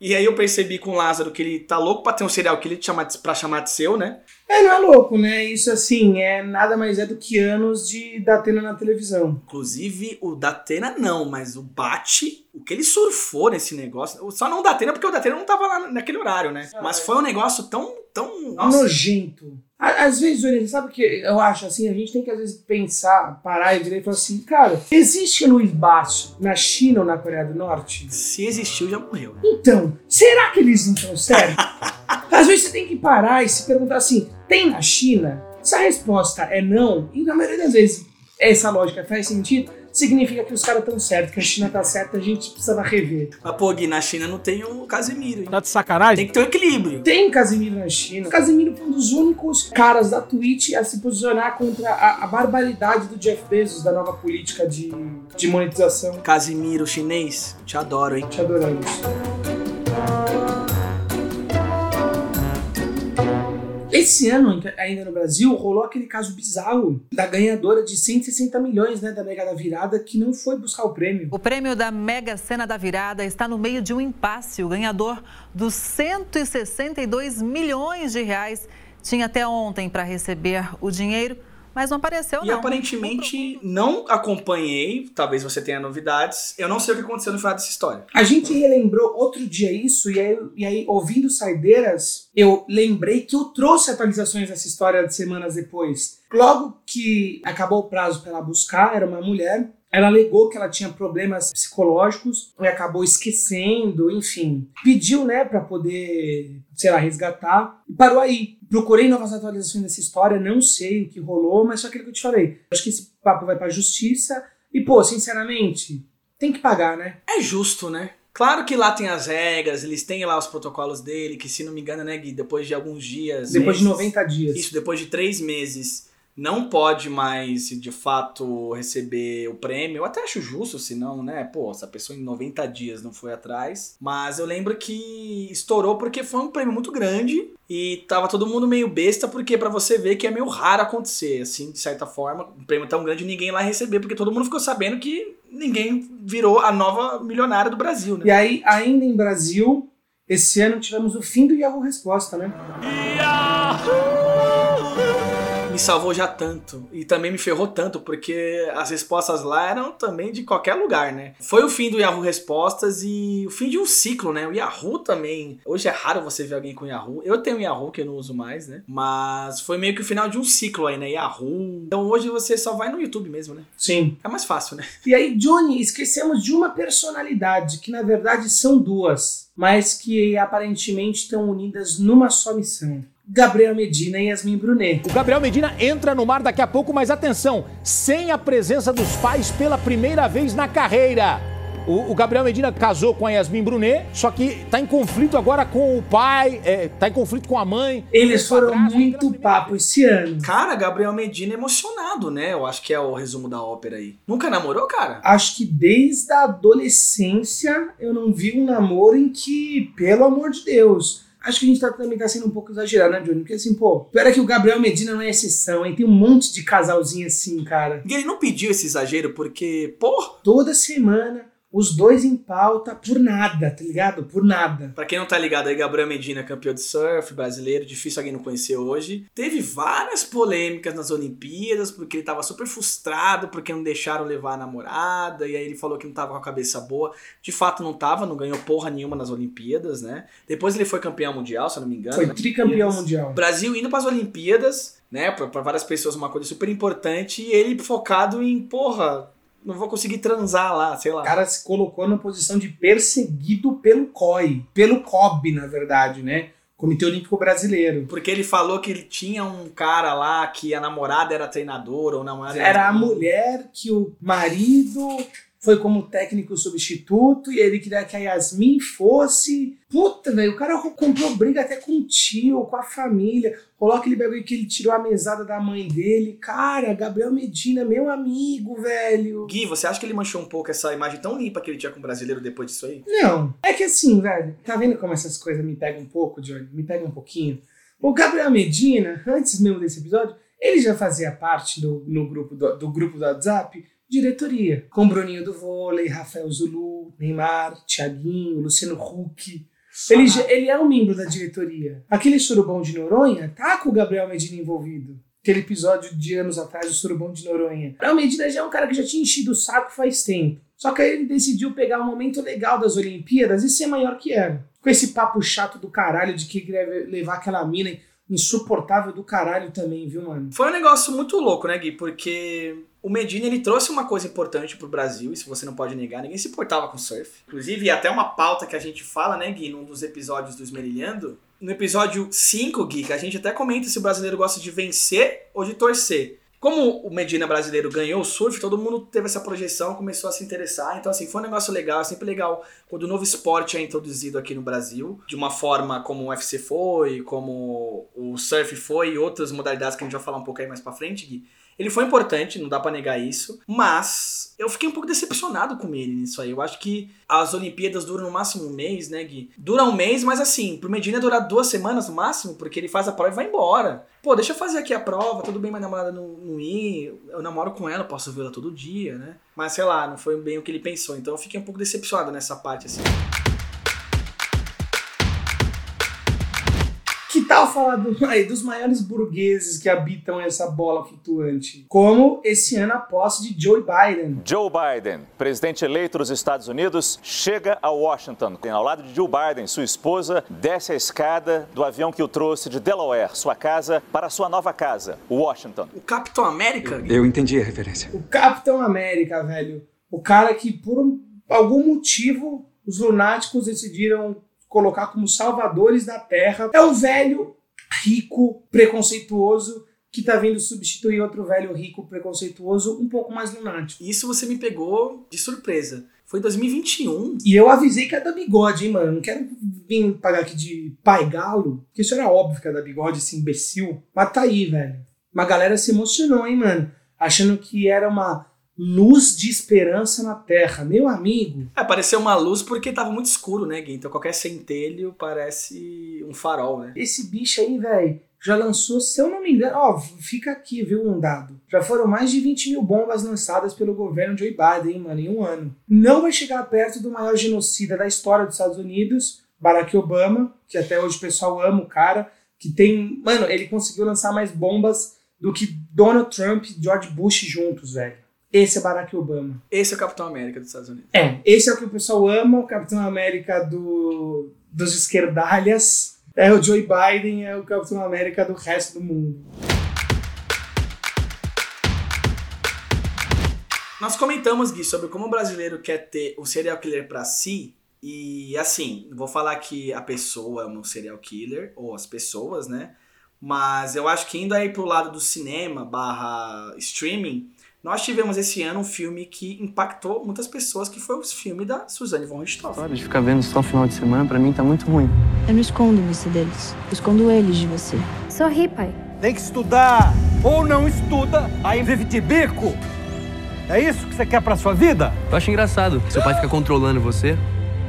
E aí eu percebi com o Lázaro que ele tá louco pra ter um serial killer pra chamar de seu, né? É, não é louco, né? Isso, assim, é nada mais é do que anos de Datena na televisão. Inclusive, o Datena não, mas o Bate, o que ele surfou nesse negócio. Só não o Datena, porque o Datena não tava lá naquele horário, né? Mas foi um negócio tão. tão. Nojento. Á- Às vezes, Orelha, sabe o que eu acho assim? A gente tem que às vezes pensar, parar e virar e falar assim, cara, existe Luiz Basso na China ou na Coreia do Norte? Se existiu, já morreu. Então, será que eles não estão certos? [LAUGHS] às vezes você tem que parar e se perguntar assim, tem na China? Se a resposta é não, e na maioria das vezes essa lógica faz sentido, significa que os caras estão certos, que a China tá certa, a gente precisa rever. Mas, pô, Gui, na China não tem o Casimiro. hein? Tá de sacanagem? Tem que ter um equilíbrio. Tem Casimiro na China. Casimiro foi um dos únicos caras da Twitch a se posicionar contra a, a barbaridade do Jeff Bezos, da nova política de, de monetização. Casimiro chinês, te adoro, hein? Te adoramos. Esse ano, ainda no Brasil, rolou aquele caso bizarro da ganhadora de 160 milhões né, da Mega da Virada que não foi buscar o prêmio. O prêmio da Mega Sena da Virada está no meio de um impasse. O ganhador dos 162 milhões de reais tinha até ontem para receber o dinheiro, mas não apareceu, E não. aparentemente não acompanhei, talvez você tenha novidades. Eu não sei o que aconteceu no final dessa história. A gente relembrou outro dia isso, e aí, e aí, ouvindo Saideiras, eu lembrei que eu trouxe atualizações dessa história de semanas depois. Logo que acabou o prazo para ela buscar, era uma mulher. Ela alegou que ela tinha problemas psicológicos e acabou esquecendo, enfim. Pediu, né, para poder, sei lá, resgatar. E parou aí. Procurei novas atualizações dessa história, não sei o que rolou, mas só aquilo que eu te falei. Acho que esse papo vai pra justiça. E, pô, sinceramente, tem que pagar, né? É justo, né? Claro que lá tem as regras, eles têm lá os protocolos dele, que se não me engano, né, Gui, depois de alguns dias. Depois de meses, 90 dias. Isso, depois de três meses, não pode mais, de fato, receber o prêmio. Eu até acho justo, se não, né? Pô, essa pessoa em 90 dias não foi atrás. Mas eu lembro que estourou porque foi um prêmio muito grande e tava todo mundo meio besta, porque pra você ver que é meio raro acontecer, assim, de certa forma, um prêmio tão grande ninguém lá receber, porque todo mundo ficou sabendo que ninguém virou a nova milionária do Brasil, né? E aí, ainda em Brasil, esse ano tivemos o fim do Yahoo Resposta, né? me salvou já tanto. E também me ferrou tanto, porque as respostas lá eram também de qualquer lugar, né? Foi o fim do Yahoo Respostas e o fim de um ciclo, né? O Yahoo também. Hoje é raro você ver alguém com Yahoo. Eu tenho Yahoo, que eu não uso mais, né? Mas foi meio que o final de um ciclo aí, né? Yahoo. Então hoje você só vai no YouTube mesmo, né? Sim. É mais fácil, né? E aí, Johnny, esquecemos de uma personalidade, que na verdade são duas, mas que aparentemente estão unidas numa só missão. Gabriel Medina e Yasmin Brunet. O Gabriel Medina entra no mar daqui a pouco, mas atenção, sem a presença dos pais pela primeira vez na carreira. O, o Gabriel Medina casou com a Yasmin Brunet, só que tá em conflito agora com o pai, é, tá em conflito com a mãe. Eles foram muito papo esse ano. Cara, Gabriel Medina emocionado, né? Eu acho que é o resumo da ópera aí. Nunca namorou, cara? Acho que desde a adolescência eu não vi um namoro em que, pelo amor de Deus, Acho que a gente tá, também tá sendo um pouco exagerado, né, Johnny? Porque assim, pô, pior que o Gabriel Medina não é exceção, hein? Tem um monte de casalzinho assim, cara. E ele não pediu esse exagero porque, pô. Toda semana, os dois em pauta por nada, tá ligado? Por nada. Pra quem não tá ligado aí, Gabriel Medina, campeão de surf brasileiro, difícil alguém não conhecer hoje. Teve várias polêmicas nas Olimpíadas, porque ele tava super frustrado, porque não deixaram levar a namorada, e aí ele falou que não tava com a cabeça boa. De fato não tava, não ganhou porra nenhuma nas Olimpíadas, né? Depois ele foi campeão mundial, se eu não me engano. Foi tricampeão mundial. Brasil indo pras Olimpíadas, né? Pra várias pessoas uma coisa super importante, e ele focado em, porra, não vou conseguir transar lá, sei lá. O cara se colocou na posição de perseguido pelo COI, pelo COB, na verdade, né? Comitê Olímpico Brasileiro. Porque ele falou que ele tinha um cara lá que a namorada era treinadora ou namorada Era a mulher que o marido foi como técnico substituto e ele queria que a Yasmin fosse. Puta, velho, o cara comprou briga até com o tio, com a família. Rolou aquele bagulho que ele tirou a mesada da mãe dele. Cara, Gabriel Medina, meu amigo, velho. Gui, você acha que ele manchou um pouco essa imagem tão limpa que ele tinha com o brasileiro depois disso aí? Não. É que assim, velho, tá vendo como essas coisas me pegam um pouco, Johnny? Me pegam um pouquinho. O Gabriel Medina, antes mesmo desse episódio, ele já fazia parte do, no grupo do, do grupo do WhatsApp diretoria, com Bruninho do vôlei, Rafael Zulu, Neymar, Thiaguinho, Luciano Huck. Ele, ele é um membro da diretoria. Aquele surubão de Noronha tá com o Gabriel Medina envolvido. Aquele episódio de anos atrás, o surubão de Noronha. Gabriel Medina já é um cara que já tinha enchido o saco faz tempo. Só que aí ele decidiu pegar um momento legal das Olimpíadas e ser maior que era. Com esse papo chato do caralho de que queria levar aquela mina insuportável do caralho também, viu, mano? Foi um negócio muito louco, né, Gui? Porque o Medina ele trouxe uma coisa importante pro Brasil, isso você não pode negar, ninguém se importava com surf. Inclusive, até uma pauta que a gente fala, né, Gui, num dos episódios do Esmerilhando. No episódio 5, Gui, que a gente até comenta se o brasileiro gosta de vencer ou de torcer. Como o Medina brasileiro ganhou o surf, todo mundo teve essa projeção, começou a se interessar. Então, assim, foi um negócio legal. É sempre legal quando o novo esporte é introduzido aqui no Brasil, de uma forma como o UFC foi, como o surf foi e outras modalidades que a gente vai falar um pouco aí mais pra frente, Gui. Ele foi importante, não dá pra negar isso, mas eu fiquei um pouco decepcionado com ele nisso aí. Eu acho que as Olimpíadas duram no máximo um mês, né, Gui? Dura um mês, mas assim, pro Medina durar duas semanas no máximo, porque ele faz a prova e vai embora. Pô, deixa eu fazer aqui a prova, tudo bem minha namorada não, não ir, eu namoro com ela, posso vê-la todo dia, né? Mas sei lá, não foi bem o que ele pensou, então eu fiquei um pouco decepcionado nessa parte, assim. Falar do- [LAUGHS] aí, dos maiores burgueses que habitam essa bola flutuante? Como esse ano a posse de Joe Biden. Joe Biden, presidente eleito dos Estados Unidos, chega a Washington. Ao lado de Joe Biden, sua esposa desce a escada do avião que o trouxe de Delaware, sua casa, para sua nova casa, Washington. O Capitão América? Eu entendi a referência. O Capitão América, velho. O cara que, por um- algum motivo, os lunáticos decidiram colocar como salvadores da Terra. É um velho, rico, preconceituoso, que tá vindo substituir outro velho rico preconceituoso um pouco mais lunático. Isso você me pegou de surpresa. Foi em 2021. E eu avisei que é da bigode, hein, mano. Não quero vir pagar aqui de pai galo, porque isso era óbvio que é da bigode, esse imbecil. Mas tá aí, velho. Uma galera se emocionou, hein, mano. Achando que era uma luz de esperança na Terra. Meu amigo. É, pareceu uma luz porque tava muito escuro, né, Gui? Então qualquer centelho parece um farol, né? Esse bicho aí, velho, já lançou, se eu não me engano, ó, fica aqui, viu, um dado. Já foram mais de 20 mil bombas lançadas pelo governo Joe Biden, hein, mano, em um ano. Não vai chegar perto do maior genocida da história dos Estados Unidos, Barack Obama, que até hoje o pessoal ama o cara, que tem. Mano, ele conseguiu lançar mais bombas do que Donald Trump e George Bush juntos, velho. Esse é Barack Obama. Esse é o Capitão América dos Estados Unidos. É, esse é o que o pessoal ama, o Capitão América do, dos esquerdalhas. É o Joe Biden, é o Capitão América do resto do mundo. Nós comentamos, Gui, sobre como o brasileiro quer ter um serial killer pra si. E assim, vou falar que a pessoa é um serial killer, ou as pessoas, né? Mas eu acho que indo aí pro lado do cinema barra streaming, nós tivemos esse ano um filme que impactou muitas pessoas, que foi o filme da Suzanne von Richthofen. Para de ficar vendo só final de semana, pra mim tá muito ruim. Eu não escondo você deles. Eu escondo eles de você. Sorri, pai. Tem que estudar. Ou não estuda, aí vive de bico. É isso que você quer pra sua vida? Eu acho engraçado. Seu pai fica controlando você.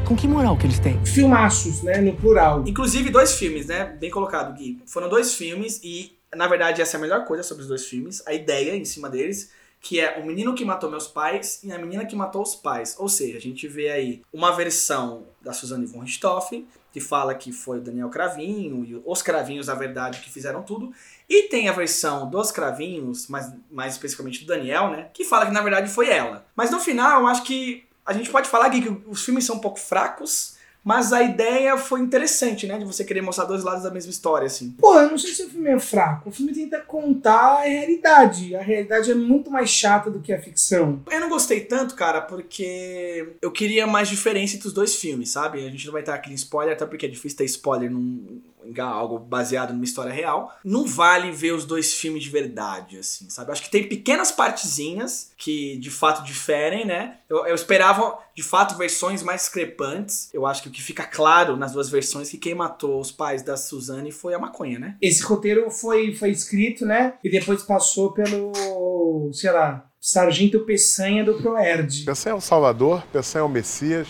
Com que moral que eles têm? Filmaços, né, no plural. Inclusive dois filmes, né? Bem colocado, Gui. Foram dois filmes e, na verdade, essa é a melhor coisa sobre os dois filmes. A ideia em cima deles que é o menino que matou meus pais e a menina que matou os pais. Ou seja, a gente vê aí uma versão da Suzanne von Richthofen, que fala que foi o Daniel Cravinho e os Cravinhos, na verdade, que fizeram tudo. E tem a versão dos Cravinhos, mais, mais especificamente do Daniel, né? Que fala que na verdade foi ela. Mas no final, eu acho que a gente pode falar que os filmes são um pouco fracos, mas a ideia foi interessante, né? De você querer mostrar dois lados da mesma história, assim. Pô, eu não sei se o filme é fraco. O filme tenta contar a realidade. A realidade é muito mais chata do que a ficção. Eu não gostei tanto, cara, porque eu queria mais diferença entre os dois filmes, sabe? A gente não vai ter aquele spoiler, até porque é difícil ter spoiler num, algo baseado numa história real. Não vale ver os dois filmes de verdade, assim, sabe? Acho que tem pequenas partezinhas que de fato diferem, né? Eu, eu esperava, de fato, versões mais discrepantes. Eu acho que o que fica claro nas duas versões é que quem matou os pais da Suzane foi a maconha, né? Esse roteiro foi, foi escrito, né? E depois passou pelo, sei lá, Sargento Peçanha do Proerd. Peçanha é o Salvador, Peçanha é o Messias.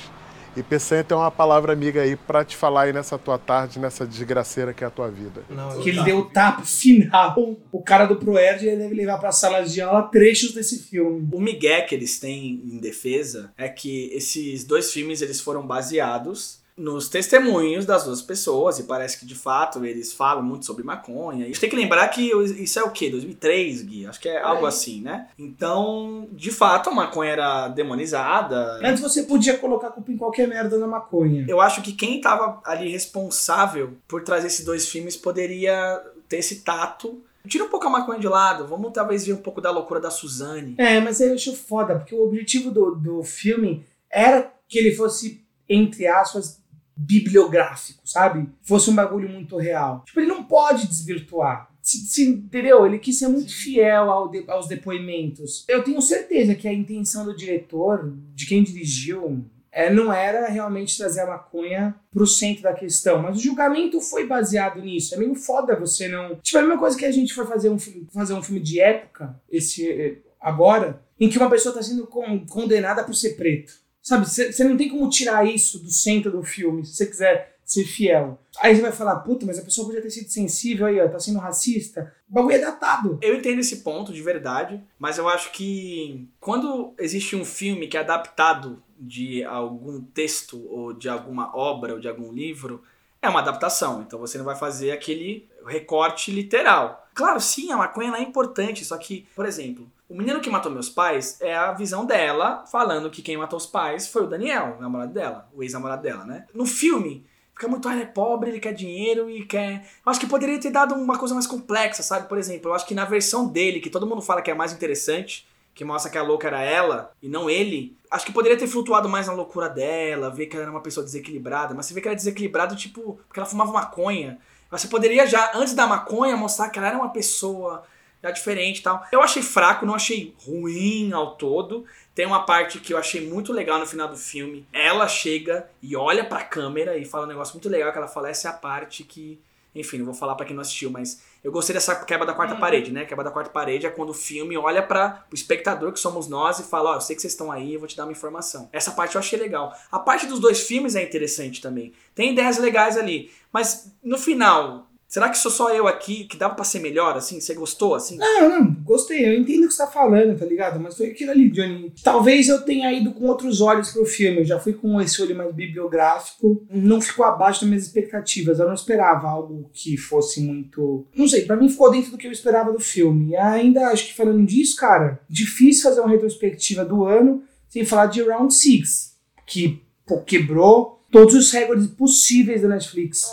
E Peçanha tem uma palavra amiga aí pra te falar aí nessa tua tarde, nessa desgraceira que é a tua vida. Não, que ele deu o tapa final. O cara do Proerd ele deve levar pra sala de aula trechos desse filme. O migué que eles têm em defesa é que esses dois filmes eles foram baseados nos testemunhos das duas pessoas e parece que de fato eles falam muito sobre maconha. A gente tem que lembrar que isso é o quê? 2003, Gui? Acho que é algo assim, né? Então, de fato, a maconha era demonizada. Antes você podia colocar a culpa em qualquer merda na maconha. Eu acho que quem tava ali responsável por trazer esses dois filmes poderia ter esse tato Tira um pouco a maconha de lado, vamos talvez ver um pouco da loucura da Suzane. É, mas eu acho foda, porque o objetivo do, do filme era que ele fosse, entre aspas, bibliográfico, sabe? Fosse um bagulho muito real. Tipo, ele não pode desvirtuar. Se, se, entendeu? Ele quis ser muito fiel ao de, aos depoimentos. Eu tenho certeza que a intenção do diretor, de quem dirigiu, é, não era realmente trazer a maconha pro centro da questão, mas o julgamento foi baseado nisso. É meio foda você não. Tipo, a mesma coisa que a gente foi fazer um filme, fazer um filme de época, esse agora, em que uma pessoa tá sendo con condenada por ser preto. Sabe, você não tem como tirar isso do centro do filme, se você quiser ser fiel. Aí você vai falar, puta, mas a pessoa podia ter sido sensível aí, ó, tá sendo racista. O bagulho é datado. Eu entendo esse ponto de verdade, mas eu acho que quando existe um filme que é adaptado de algum texto ou de alguma obra ou de algum livro, é uma adaptação. Então você não vai fazer aquele recorte literal. Claro, sim, a maconha é importante, só que, por exemplo, o menino que matou meus pais é a visão dela falando que quem matou os pais foi o Daniel, o namorado dela, o ex-namorado dela, né? No filme, fica muito, ah, ele é pobre, ele quer dinheiro e quer. Eu acho que poderia ter dado uma coisa mais complexa, sabe? Por exemplo, eu acho que na versão dele, que todo mundo fala que é a mais interessante, que mostra que a louca era ela e não ele, acho que poderia ter flutuado mais na loucura dela, ver que ela era uma pessoa desequilibrada, mas você vê que ela é desequilibrada, tipo, porque ela fumava maconha. Você poderia já, antes da maconha, mostrar que ela era uma pessoa já diferente e tal. Eu achei fraco, não achei ruim ao todo. Tem uma parte que eu achei muito legal no final do filme. Ela chega e olha pra câmera e fala um negócio muito legal que ela fala, essa é a parte que enfim, não vou falar para quem não assistiu, mas eu gostei dessa quebra da quarta parede, né? Quebra da quarta parede é quando o filme olha para o espectador, que somos nós, e fala: Ó, oh, eu sei que vocês estão aí, eu vou te dar uma informação. Essa parte eu achei legal. A parte dos dois filmes é interessante também. Tem ideias legais ali. Mas no final, Será que sou só eu aqui que dava pra ser melhor, assim? Você gostou, assim? Não, não, gostei. Eu entendo o que você tá falando, tá ligado? Mas foi aquilo ali, Johnny. Talvez eu tenha ido com outros olhos pro filme. Eu já fui com esse olho mais bibliográfico. Não ficou abaixo das minhas expectativas. Eu não esperava algo que fosse muito. Não sei, pra mim ficou dentro do que eu esperava do filme. E ainda acho que falando disso, cara, difícil fazer uma retrospectiva do ano sem falar de Round 6, que pô, quebrou todos os recordes possíveis da Netflix.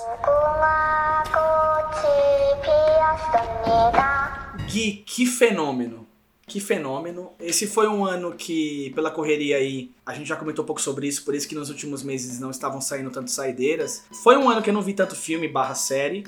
Gui, que fenômeno. Que fenômeno. Esse foi um ano que, pela correria aí, a gente já comentou um pouco sobre isso, por isso que nos últimos meses não estavam saindo tanto saideiras. Foi um ano que eu não vi tanto filme barra série,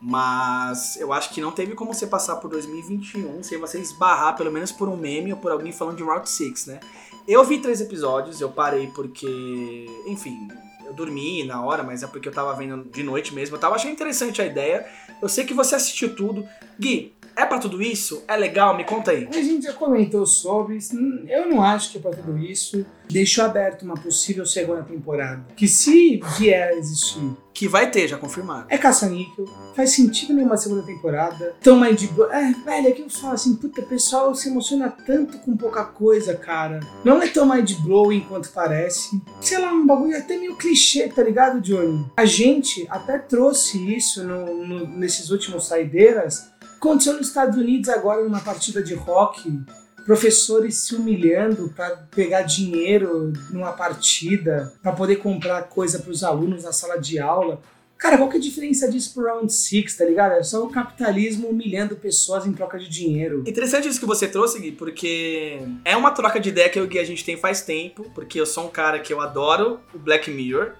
mas eu acho que não teve como você passar por 2021 sem você esbarrar, pelo menos por um meme ou por alguém falando de Route 6, né? Eu vi três episódios, eu parei porque, enfim, eu dormi na hora, mas é porque eu tava vendo de noite mesmo. Eu tava achando interessante a ideia. Eu sei que você assistiu tudo. Gui, é para tudo isso? É legal? Me conta aí. A gente já comentou sobre isso. Eu não acho que é para tudo isso. Deixou aberto uma possível segunda temporada. Que se vier a existir. Que vai ter, já confirmado. É caça-níquel. Faz sentido nenhuma segunda temporada. Tão mais de boa. É, velho, é que eu falo assim, puta, o pessoal se emociona tanto com pouca coisa, cara. Não é tão mais de blowing quanto parece. Sei lá, um bagulho até meio clichê, tá ligado, Johnny? A gente até trouxe isso no, no, nesses últimos saideiras Aconteceu nos Estados Unidos agora numa partida de rock, professores se humilhando para pegar dinheiro numa partida, para poder comprar coisa para os alunos na sala de aula. Cara, qual que é a diferença disso pro Round Six, tá ligado? É só o capitalismo humilhando pessoas em troca de dinheiro. Interessante isso que você trouxe, Gui, porque é uma troca de ideia que eu e a gente tem faz tempo, porque eu sou um cara que eu adoro o Black Mirror,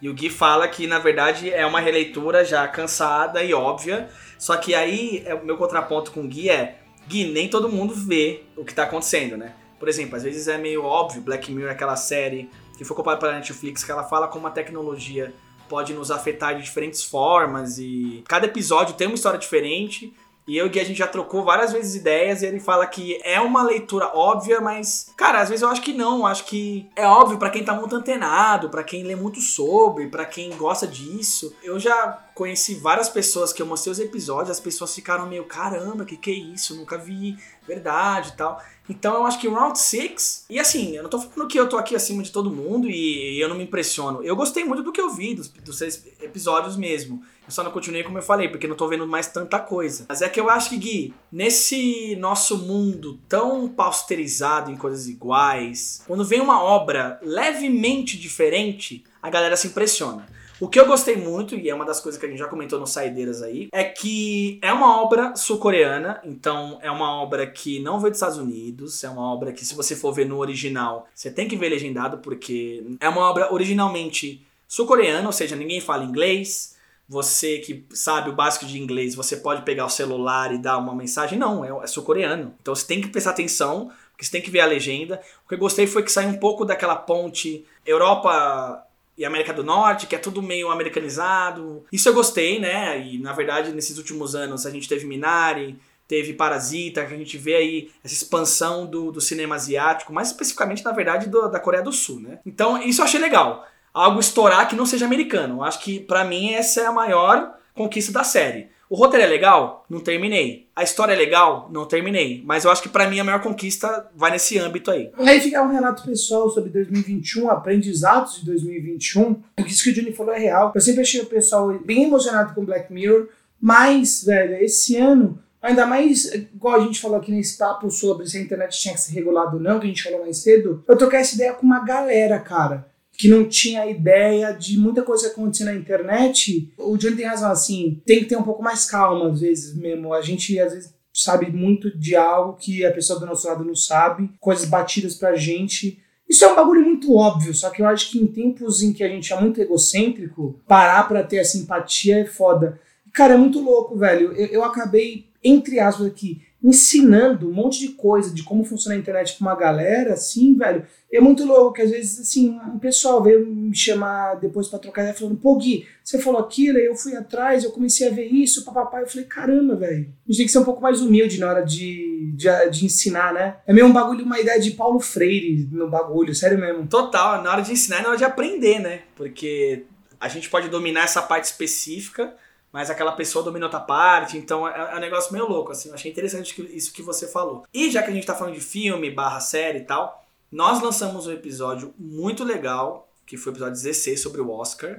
e o Gui fala que, na verdade, é uma releitura já cansada e óbvia, só que aí, é, o meu contraponto com o Gui é: Gui, nem todo mundo vê o que tá acontecendo, né? Por exemplo, às vezes é meio óbvio, Black Mirror é aquela série que foi comprada pela Netflix, que ela fala como a tecnologia pode nos afetar de diferentes formas e cada episódio tem uma história diferente. E eu e a gente já trocou várias vezes ideias e ele fala que é uma leitura óbvia, mas, cara, às vezes eu acho que não. Acho que é óbvio para quem tá muito antenado, para quem lê muito sobre, para quem gosta disso. Eu já conheci várias pessoas que eu mostrei os episódios, as pessoas ficaram meio, caramba, que que é isso? nunca vi, verdade e tal. Então eu acho que Round 6, e assim, eu não tô falando que eu tô aqui acima de todo mundo e eu não me impressiono. Eu gostei muito do que eu vi, dos, dos seis episódios mesmo. Eu só não continuei como eu falei, porque não tô vendo mais tanta coisa. Mas é que eu acho que, Gui, nesse nosso mundo tão pausterizado em coisas iguais, quando vem uma obra levemente diferente, a galera se impressiona. O que eu gostei muito, e é uma das coisas que a gente já comentou no Saideiras aí, é que é uma obra sul-coreana, então é uma obra que não veio dos Estados Unidos, é uma obra que, se você for ver no original, você tem que ver legendado, porque é uma obra originalmente sul-coreana, ou seja, ninguém fala inglês. Você que sabe o básico de inglês, você pode pegar o celular e dar uma mensagem. Não, é, é sul-coreano. Então você tem que prestar atenção, porque você tem que ver a legenda. O que eu gostei foi que saiu um pouco daquela ponte Europa e América do Norte, que é tudo meio americanizado. Isso eu gostei, né? E na verdade, nesses últimos anos a gente teve Minari, teve Parasita, que a gente vê aí essa expansão do, do cinema asiático, mais especificamente, na verdade, do, da Coreia do Sul, né? Então, isso eu achei legal. Algo estourar que não seja americano. Acho que, para mim, essa é a maior conquista da série. O roteiro é legal? Não terminei. A história é legal? Não terminei. Mas eu acho que para mim a maior conquista vai nesse âmbito aí. Aí fica um relato pessoal sobre 2021, aprendizados de 2021. Porque isso que o Johnny falou é real. Eu sempre achei o pessoal bem emocionado com Black Mirror. Mas, velho, esse ano, ainda mais, igual a gente falou aqui nesse papo sobre se a internet tinha que ser regulada ou não, que a gente falou mais cedo, eu troquei essa ideia com uma galera, cara que não tinha ideia de muita coisa acontecia na internet, o Johnny tem razão, assim, tem que ter um pouco mais calma às vezes mesmo. A gente às vezes sabe muito de algo que a pessoa do nosso lado não sabe, coisas batidas pra gente. Isso é um bagulho muito óbvio, só que eu acho que em tempos em que a gente é muito egocêntrico, parar pra ter a simpatia é foda. Cara, é muito louco, velho. Eu, eu acabei, entre aspas aqui, ensinando um monte de coisa de como funciona a internet pra uma galera, assim, velho. É muito louco que às vezes, assim, um pessoal veio me chamar depois pra trocar ideia falando, pô, Gui, você falou aquilo, aí eu fui atrás, eu comecei a ver isso, papapá. Eu falei, caramba, velho. A gente tem que ser um pouco mais humilde na hora de, de, de ensinar, né? É meio um bagulho, uma ideia de Paulo Freire no bagulho, sério mesmo. Total, na hora de ensinar e na hora de aprender, né? Porque a gente pode dominar essa parte específica, mas aquela pessoa domina outra parte, então é, é um negócio meio louco, assim. Eu achei interessante que- isso que você falou. E já que a gente tá falando de filme, barra série e tal, nós lançamos um episódio muito legal, que foi o episódio 16 sobre o Oscar.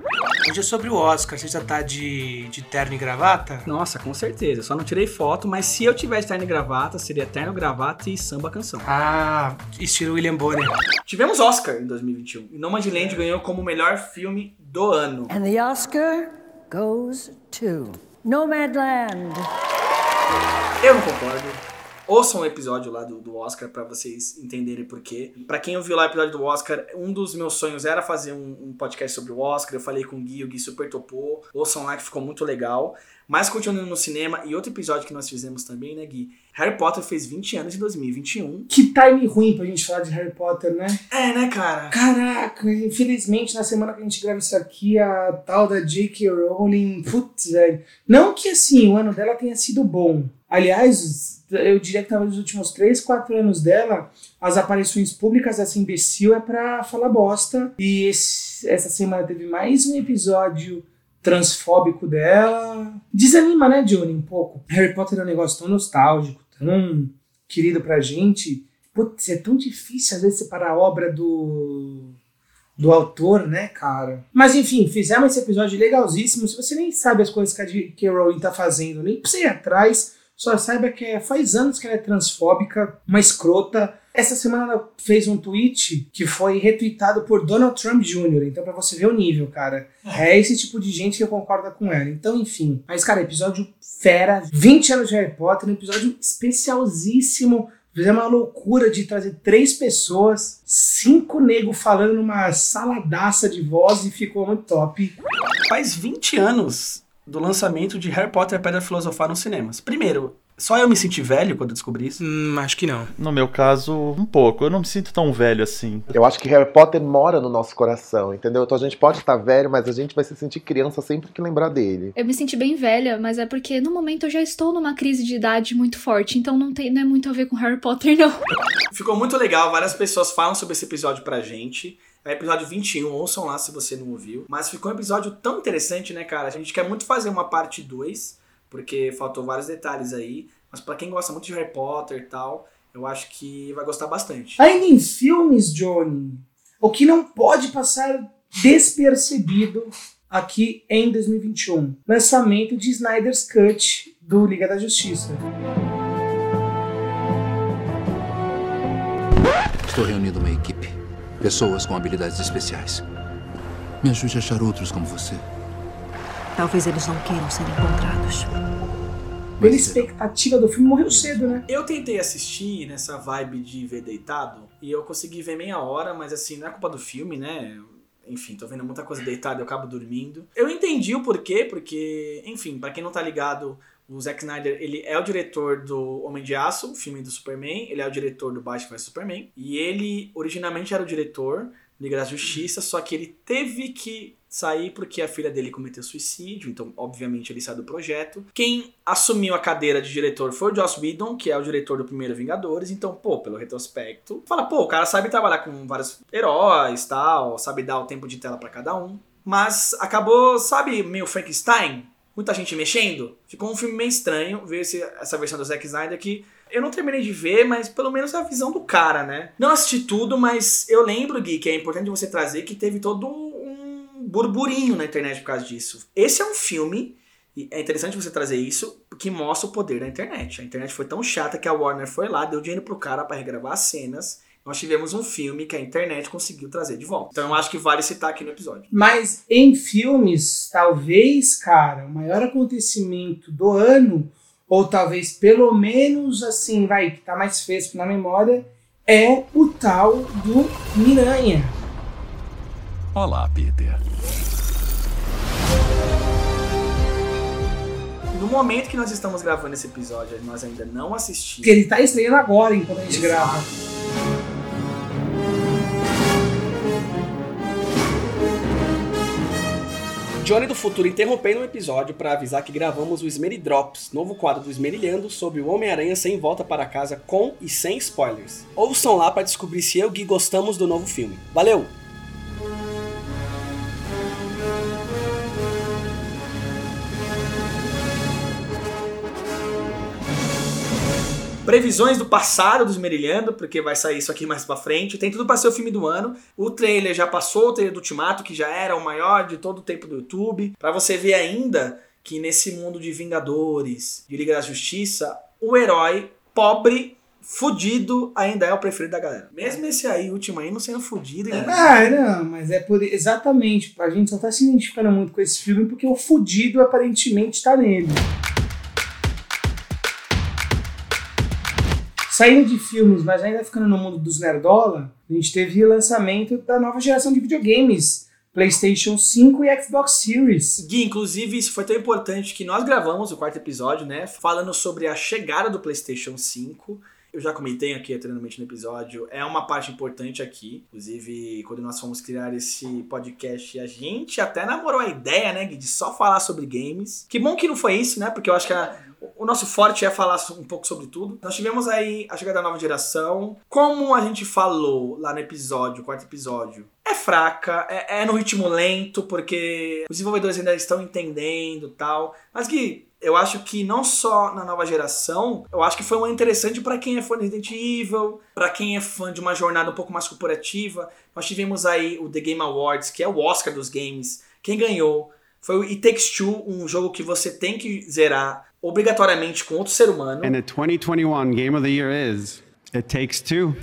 Hoje é sobre o Oscar, você já tá de, de terno e gravata? Nossa, com certeza. Eu só não tirei foto, mas se eu tivesse terno e gravata, seria terno, gravata e samba canção. Ah, estilo William Bonner. Tivemos Oscar em 2021. E Nomadland ganhou como melhor filme do ano. And the Oscar goes to Nomadland. Eu Ouçam o episódio lá do, do Oscar pra vocês entenderem por quê. Pra quem ouviu lá o episódio do Oscar, um dos meus sonhos era fazer um, um podcast sobre o Oscar. Eu falei com o Gui, o Gui super topou. Ouçam lá que ficou muito legal. Mas continuando no cinema, e outro episódio que nós fizemos também, né, Gui? Harry Potter fez 20 anos em 2021. Que time ruim pra gente falar de Harry Potter, né? É, né, cara? Caraca, infelizmente na semana que a gente grava isso aqui, a tal da J.K. Rowling, putz, velho. Não que assim, o ano dela tenha sido bom. Aliás, eu diria que talvez nos últimos 3, 4 anos dela, as aparições públicas dessa imbecil é pra falar bosta. E esse- essa semana teve mais um episódio transfóbico dela. Desanima, né, Johnny, um pouco. Harry Potter é um negócio tão nostálgico, tão querido pra gente. Putz, é tão difícil às vezes separar a obra do do autor, né, cara? Mas enfim, fizemos esse episódio legalzíssimo. Se você nem sabe as coisas que a J.K. Rowling tá fazendo, nem precisa ir atrás, só saiba que é- faz anos que ela é transfóbica, uma escrota. Essa semana ela fez um tweet que foi retweetado por Donald Trump Jr., então pra você ver o nível, cara. É esse tipo de gente que concorda com ela. Então, enfim. Mas, cara, episódio fera, 20 anos de Harry Potter, um episódio especialzíssimo. Fizemos uma loucura de trazer três pessoas, cinco negros falando numa saladaça de voz e ficou muito top. Faz 20 anos do lançamento de Harry Potter e a Pedra Filosofal nos cinemas. Primeiro, só eu me senti velho quando eu descobri isso? Hum, acho que não. No meu caso, um pouco. Eu não me sinto tão velho assim. Eu acho que Harry Potter mora no nosso coração, entendeu? Então a gente pode estar velho, mas a gente vai se sentir criança sempre que lembrar dele. Eu me senti bem velha, mas é porque no momento eu já estou numa crise de idade muito forte, então não, tem, não é muito a ver com Harry Potter, não. Ficou muito legal, várias pessoas falam sobre esse episódio pra gente. É episódio 21, ouçam lá se você não ouviu. Mas ficou um episódio tão interessante, né, cara? A gente quer muito fazer uma parte 2, porque faltou vários detalhes aí. Mas pra quem gosta muito de Harry Potter e tal, eu acho que vai gostar bastante. Ainda em filmes, Johnny, o que não pode passar despercebido aqui em 2021. Lançamento de Snyder's Cut do Liga da Justiça. Estou reunindo uma equipe. Pessoas com habilidades especiais. Me ajude a achar outros como você. Talvez eles não queiram ser encontrados. Pela expectativa do filme, morreu cedo, né? Eu tentei assistir nessa vibe de ver deitado e eu consegui ver meia hora, mas assim, não é culpa do filme, né? Enfim, tô vendo muita coisa deitada, eu acabo dormindo. Eu entendi o porquê, porque, enfim, pra quem não tá ligado, o Zack Snyder, ele é o diretor do Homem de Aço, filme do Superman, ele é o diretor do Batman vs Superman, e ele originalmente era o diretor Liga da Justiça, só que ele teve que sair porque a filha dele cometeu suicídio, então obviamente ele saiu do projeto. Quem assumiu a cadeira de diretor foi o Joss Whedon, que é o diretor do primeiro Vingadores, então, pô, pelo retrospecto, fala, pô, o cara sabe trabalhar com vários heróis, tal, sabe dar o tempo de tela pra cada um. Mas acabou, sabe, meio Frankenstein? Muita gente mexendo. Ficou um filme meio estranho ver esse- essa versão do Zack Snyder que eu não terminei de ver, mas pelo menos a visão do cara, né? Não assisti tudo, mas eu lembro, Gui, que é importante você trazer que teve todo um burburinho na internet por causa disso. Esse é um filme, e é interessante você trazer isso, que mostra o poder da internet. A internet foi tão chata que a Warner foi lá, deu dinheiro pro cara para regravar as cenas. Nós tivemos um filme que a internet conseguiu trazer de volta. Então eu acho que vale citar aqui no episódio. Mas em filmes, talvez, cara, o maior acontecimento do ano, ou talvez pelo menos assim, vai, que tá mais fresco na memória, é o tal do Miranha. Olá, Peter. no momento que nós estamos gravando esse episódio, nós ainda não assistimos. Porque ele tá estreando agora, enquanto a gente grava. Johnny do Futuro interrompendo o episódio para avisar que gravamos o Esmeridrops, novo quadro do Esmerilhando sobre o Homem-Aranha sem volta para casa com e sem spoilers. Ouçam lá para descobrir se eu e Gui gostamos do novo filme. Valeu! Previsões do passado dos Merilhando, porque vai sair isso aqui mais pra frente. Tem tudo pra ser o filme do ano. O trailer já passou, o trailer do Ultimato, que já era o maior de todo o tempo do YouTube. Pra você ver ainda que nesse mundo de Vingadores, de Liga da Justiça, o herói pobre, fudido, ainda é o preferido da galera. Mesmo esse aí, o último aí, não sendo fudido. hein? Ah, não, mas é por exatamente. A gente só tá se identificando muito com esse filme porque o fudido aparentemente tá nele. Saindo de filmes, mas ainda ficando no mundo dos nerdola, a gente teve o lançamento da nova geração de videogames. PlayStation 5 e Xbox Series. Gui, inclusive, isso foi tão importante que nós gravamos o quarto episódio, né? Falando sobre a chegada do PlayStation 5. Eu já comentei aqui anteriormente no episódio, é uma parte importante aqui. Inclusive, quando nós fomos criar esse podcast, a gente até namorou a ideia, né, Gui, de só falar sobre games. Que bom que não foi isso, né? Porque eu acho que a- o nosso forte é falar um pouco sobre tudo. Nós tivemos aí a chegada da nova geração. Como a gente falou lá no episódio, quarto episódio, é fraca, é, é no ritmo lento, porque os desenvolvedores ainda estão entendendo tal. Mas que eu acho que não só na nova geração, eu acho que foi um ano interessante para quem é fã de Resident Evil, para quem é fã de uma jornada um pouco mais corporativa. Nós tivemos aí o The Game Awards, que é o Oscar dos games. Quem ganhou foi o It Takes Two, um jogo que você tem que zerar obrigatoriamente com outro ser humano. And the 2021 Game of the Year is It Takes Two.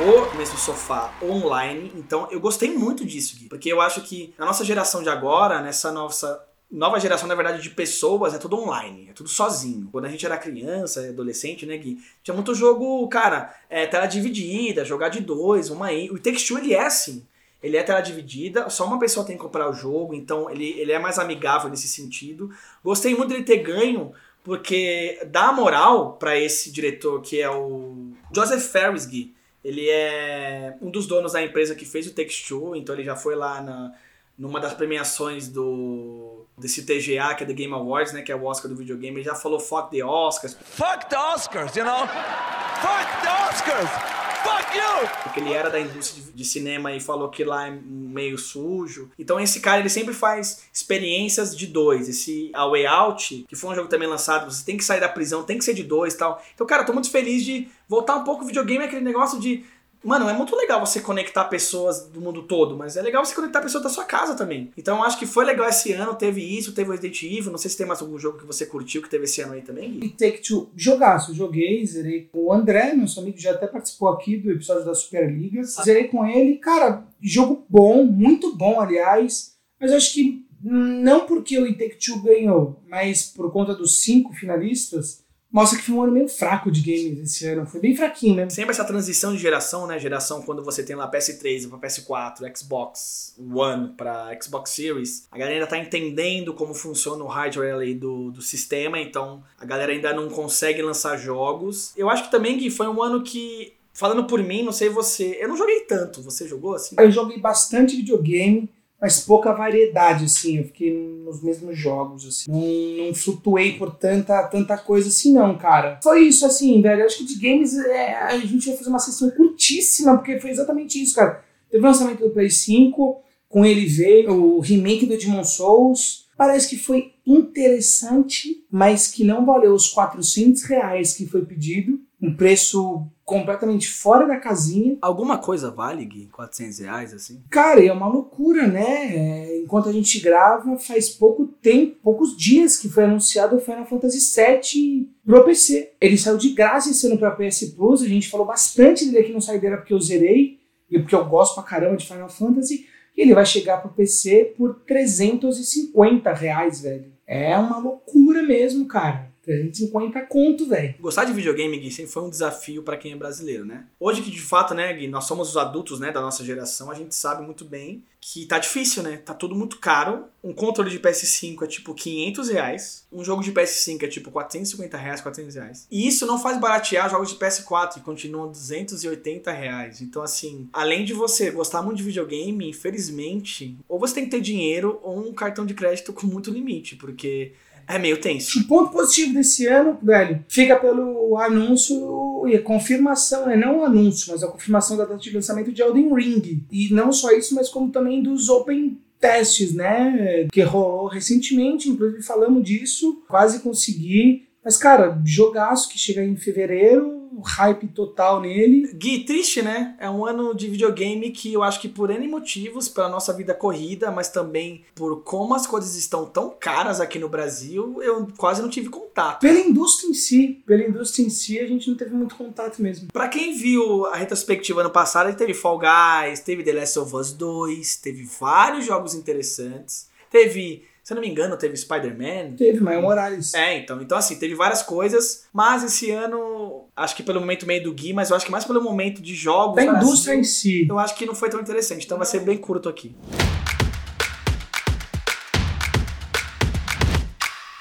o mesmo sofá online. Então eu gostei muito disso, Gui. Porque eu acho que na nossa geração de agora, nessa nossa nova geração, na verdade, de pessoas, é tudo online, é tudo sozinho. Quando a gente era criança, adolescente, né, Gui? Tinha muito jogo, cara, é, tela dividida, jogar de dois, uma aí. O Take Two, ele é assim. Ele é tela dividida, só uma pessoa tem que comprar o jogo, então ele, ele é mais amigável nesse sentido. Gostei muito dele ter ganho, porque dá moral pra esse diretor que é o Joseph Ferris, Gui. Ele é um dos donos da empresa que fez o Two, então ele já foi lá na, numa das premiações do desse TGA, que é The Game Awards, né, que é o Oscar do videogame. Ele já falou fuck the Oscars, Fuck the Oscars, you know? Fuck the Oscars! Fuck you! porque ele era da indústria de, cinema e falou que lá é meio sujo. Então esse cara, ele sempre faz experiências de dois. Esse A Way Out, que foi um jogo também lançado, você tem que sair da prisão, tem que ser de dois e tal. Então, cara, tô muito feliz de voltar um pouco o videogame, aquele negócio de... Mano, é muito legal você conectar pessoas do mundo todo, mas é legal você conectar pessoas da sua casa também. Então eu acho que foi legal esse ano, teve isso, teve o Resident Evil, não sei se tem mais algum jogo que você curtiu que teve esse ano aí também, Gui. E Take Two, jogaço, eu joguei, zerei com o André, nosso amigo, já até participou aqui do episódio da Superliga. Zerei com ele, cara, jogo bom, muito bom, aliás. Mas eu acho que hum, não porque o Take Two ganhou, mas por conta dos cinco finalistas, mostra que foi um ano meio fraco de games esse ano. Foi bem fraquinho mesmo. Sempre essa transição de geração, né? Geração quando você tem lá PS3 para PS4, Xbox One para Xbox Series, a galera ainda tá entendendo como funciona o hardware ali do, do sistema, então a galera ainda não consegue lançar jogos. Eu acho que também que foi um ano que, falando por mim, não sei você, eu não joguei tanto. Você jogou assim? Eu joguei bastante videogame, mas pouca variedade, assim. Eu fiquei nos mesmos jogos, assim. Não, não flutuei por tanta, tanta coisa assim, não, cara. Foi isso, assim, velho. Eu acho que de games é, a gente vai fazer uma sessão curtíssima, porque foi exatamente isso, cara. Teve o lançamento do Play 5, com ele veio o remake do Demon Souls. Parece que foi interessante, mas que não valeu os 400 reais que foi pedido. Um preço completamente fora da casinha. Alguma coisa vale, Gui? 400 reais, assim? Cara, é uma loucura, né? É, enquanto a gente grava, faz pouco tempo, poucos dias que foi anunciado o Final Fantasy VII pro PC. Ele saiu de graça esse ano pra PS Plus, a gente falou bastante dele aqui no Saideira porque eu zerei e porque eu gosto pra caramba de Final Fantasy. E ele vai chegar pro PC por 350 reais, velho. É uma loucura mesmo, cara. 350 conto, velho. Gostar de videogame, Gui, sempre foi um desafio pra quem é brasileiro, né? Hoje que de fato, né, Gui, nós somos os adultos, né, da nossa geração, a gente sabe muito bem que tá difícil, né? Tá tudo muito caro. Um controle de PS5 é tipo 500 reais. Um jogo de PS5 é tipo 450 reais, 400 reais. E isso não faz baratear jogos de PS4, que continuam 280 reais. Então, assim, além de você gostar muito de videogame, infelizmente, ou você tem que ter dinheiro ou um cartão de crédito com muito limite, porque é meio tenso. O ponto positivo desse ano, velho, fica pelo anúncio e a confirmação, né? Não o anúncio, mas a confirmação da data de lançamento de Elden Ring. E não só isso, mas como também dos Open Testes, né? Que rolou recentemente, inclusive falamos disso. Quase consegui. Mas, cara, jogaço que chega em fevereiro, hype total nele. Gui, triste, né? É um ano de videogame que eu acho que por N motivos, pela nossa vida corrida, mas também por como as coisas estão tão caras aqui no Brasil, eu quase não tive contato. Pela indústria em si, pela indústria em si, a gente não teve muito contato mesmo. Pra quem viu a retrospectiva ano passado, teve Fall Guys, teve The Last of Us 2, teve vários jogos interessantes, teve se eu não me engano, teve Spider-Man. Teve, mas é um Morales. É, então. Então, assim, teve várias coisas. Mas esse ano, acho que pelo momento meio do Gui, mas eu acho que mais pelo momento de jogos. Da indústria em si. Eu acho que não foi tão interessante. Então vai ser bem curto aqui.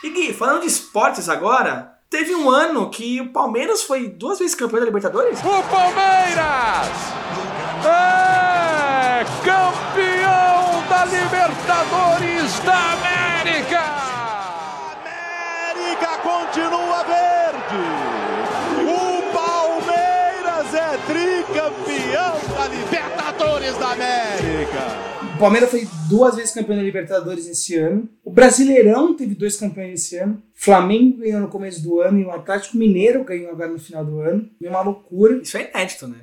E Gui, falando de esportes agora, teve um ano que o Palmeiras foi duas vezes campeão da Libertadores. O Palmeiras é campeão Libertadores da América! América continua verde! O Palmeiras é tricampeão da Libertadores da América! O Palmeiras foi duas vezes campeão da Libertadores esse ano. O Brasileirão teve dois campeões esse ano. O Flamengo ganhou no começo do ano e o Atlético Mineiro ganhou agora no final do ano. É uma loucura. Isso é inédito, né?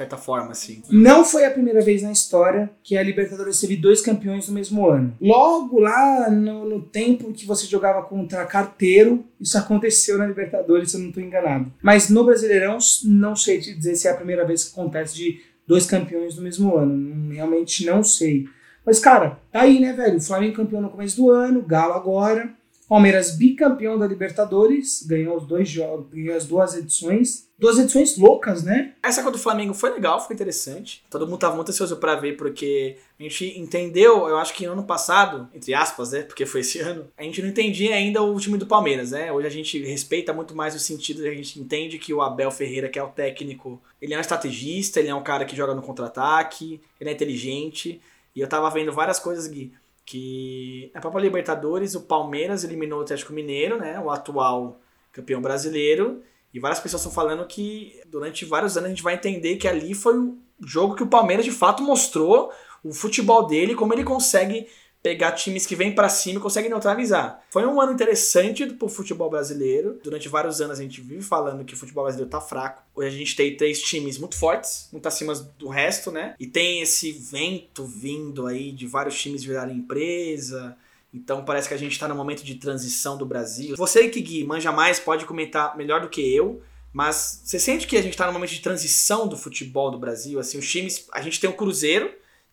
Certa forma, assim. Não foi a primeira vez na história que a Libertadores teve dois campeões no mesmo ano. Logo lá no, no tempo que você jogava contra carteiro, isso aconteceu na Libertadores, se eu não estou enganado. Mas no Brasileirão, não sei te dizer se é a primeira vez que acontece de dois campeões no mesmo ano. Realmente não sei. Mas, cara, tá aí, né, velho? O Flamengo campeão no começo do ano, Galo agora. Palmeiras bicampeão da Libertadores, ganhou os dois jogos, ganhou as duas edições. Duas edições loucas, né? Essa contra o Flamengo foi legal, foi interessante. Todo mundo tava muito ansioso pra ver, porque a gente entendeu, eu acho que no ano passado, entre aspas, né? Porque foi esse ano, a gente não entendia ainda o time do Palmeiras, né? Hoje a gente respeita muito mais o sentido, a gente entende que o Abel Ferreira, que é o técnico, ele é um estrategista, ele é um cara que joga no contra-ataque, ele é inteligente. E eu tava vendo várias coisas, Gui, que na própria Libertadores o Palmeiras eliminou o Atlético Mineiro, né? O atual campeão brasileiro. E várias pessoas estão falando que durante vários anos a gente vai entender que ali foi o jogo que o Palmeiras de fato mostrou o futebol dele, como ele consegue pegar times que vêm para cima e consegue neutralizar. Foi um ano interessante pro futebol brasileiro. Durante vários anos a gente vive falando que o futebol brasileiro tá fraco. Hoje a gente tem três times muito fortes, muito acima do resto, né? E tem esse vento vindo aí de vários times virarem empresa. Então parece que a gente está no momento de transição do Brasil. Você que Gui manja mais pode comentar melhor do que eu, mas você sente que a gente está no momento de transição do futebol do Brasil? Assim, os times, a gente tem o Cruzeiro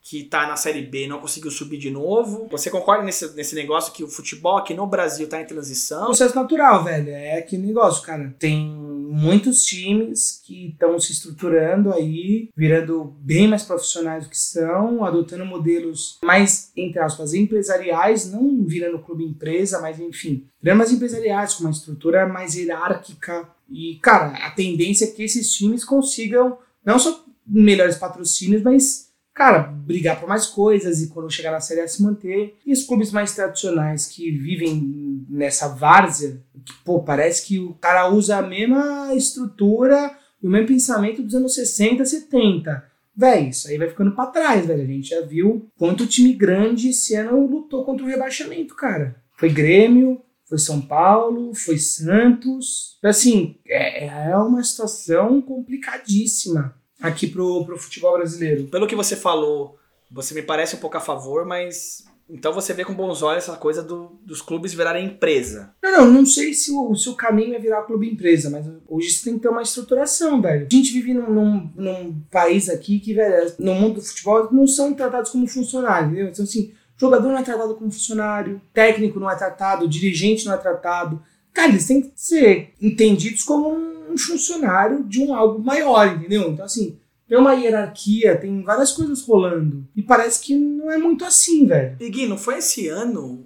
que tá na Série B não conseguiu subir de novo. Você concorda nesse, nesse negócio que o futebol aqui no Brasil tá em transição? Processo natural, velho. É aquele negócio, cara. Tem muitos times que estão se estruturando aí, virando bem mais profissionais do que são, adotando modelos mais, entre aspas, empresariais, não virando clube empresa, mas enfim, virando mais empresariais, com uma estrutura mais hierárquica. E, cara, a tendência é que esses times consigam não só melhores patrocínios, mas cara, brigar por mais coisas e quando chegar na Série A se manter. E os clubes mais tradicionais que vivem nessa várzea, que, pô, parece que o cara usa a mesma estrutura e o mesmo pensamento dos anos 60, 70. Véi, isso aí vai ficando pra trás, velho. A gente já viu quanto time grande esse ano lutou contra o rebaixamento, cara. Foi Grêmio, foi São Paulo, foi Santos. Assim, é, é uma situação complicadíssima aqui pro, pro futebol brasileiro. Pelo que você falou, você me parece um pouco a favor, mas então você vê com bons olhos essa coisa do, dos clubes virarem empresa. Não, não, não sei se o, se o caminho é virar clube empresa, mas hoje você tem que ter uma estruturação, velho. A gente vive num, num, num país aqui que, velho, no mundo do futebol não são tratados como funcionários, entendeu? Então, assim, jogador não é tratado como funcionário, técnico não é tratado, dirigente não é tratado, cara, eles têm que ser entendidos como um funcionário de um algo maior, entendeu? Então, assim, tem uma hierarquia, tem várias coisas rolando. E parece que não é muito assim, velho. E Gui, não foi esse ano,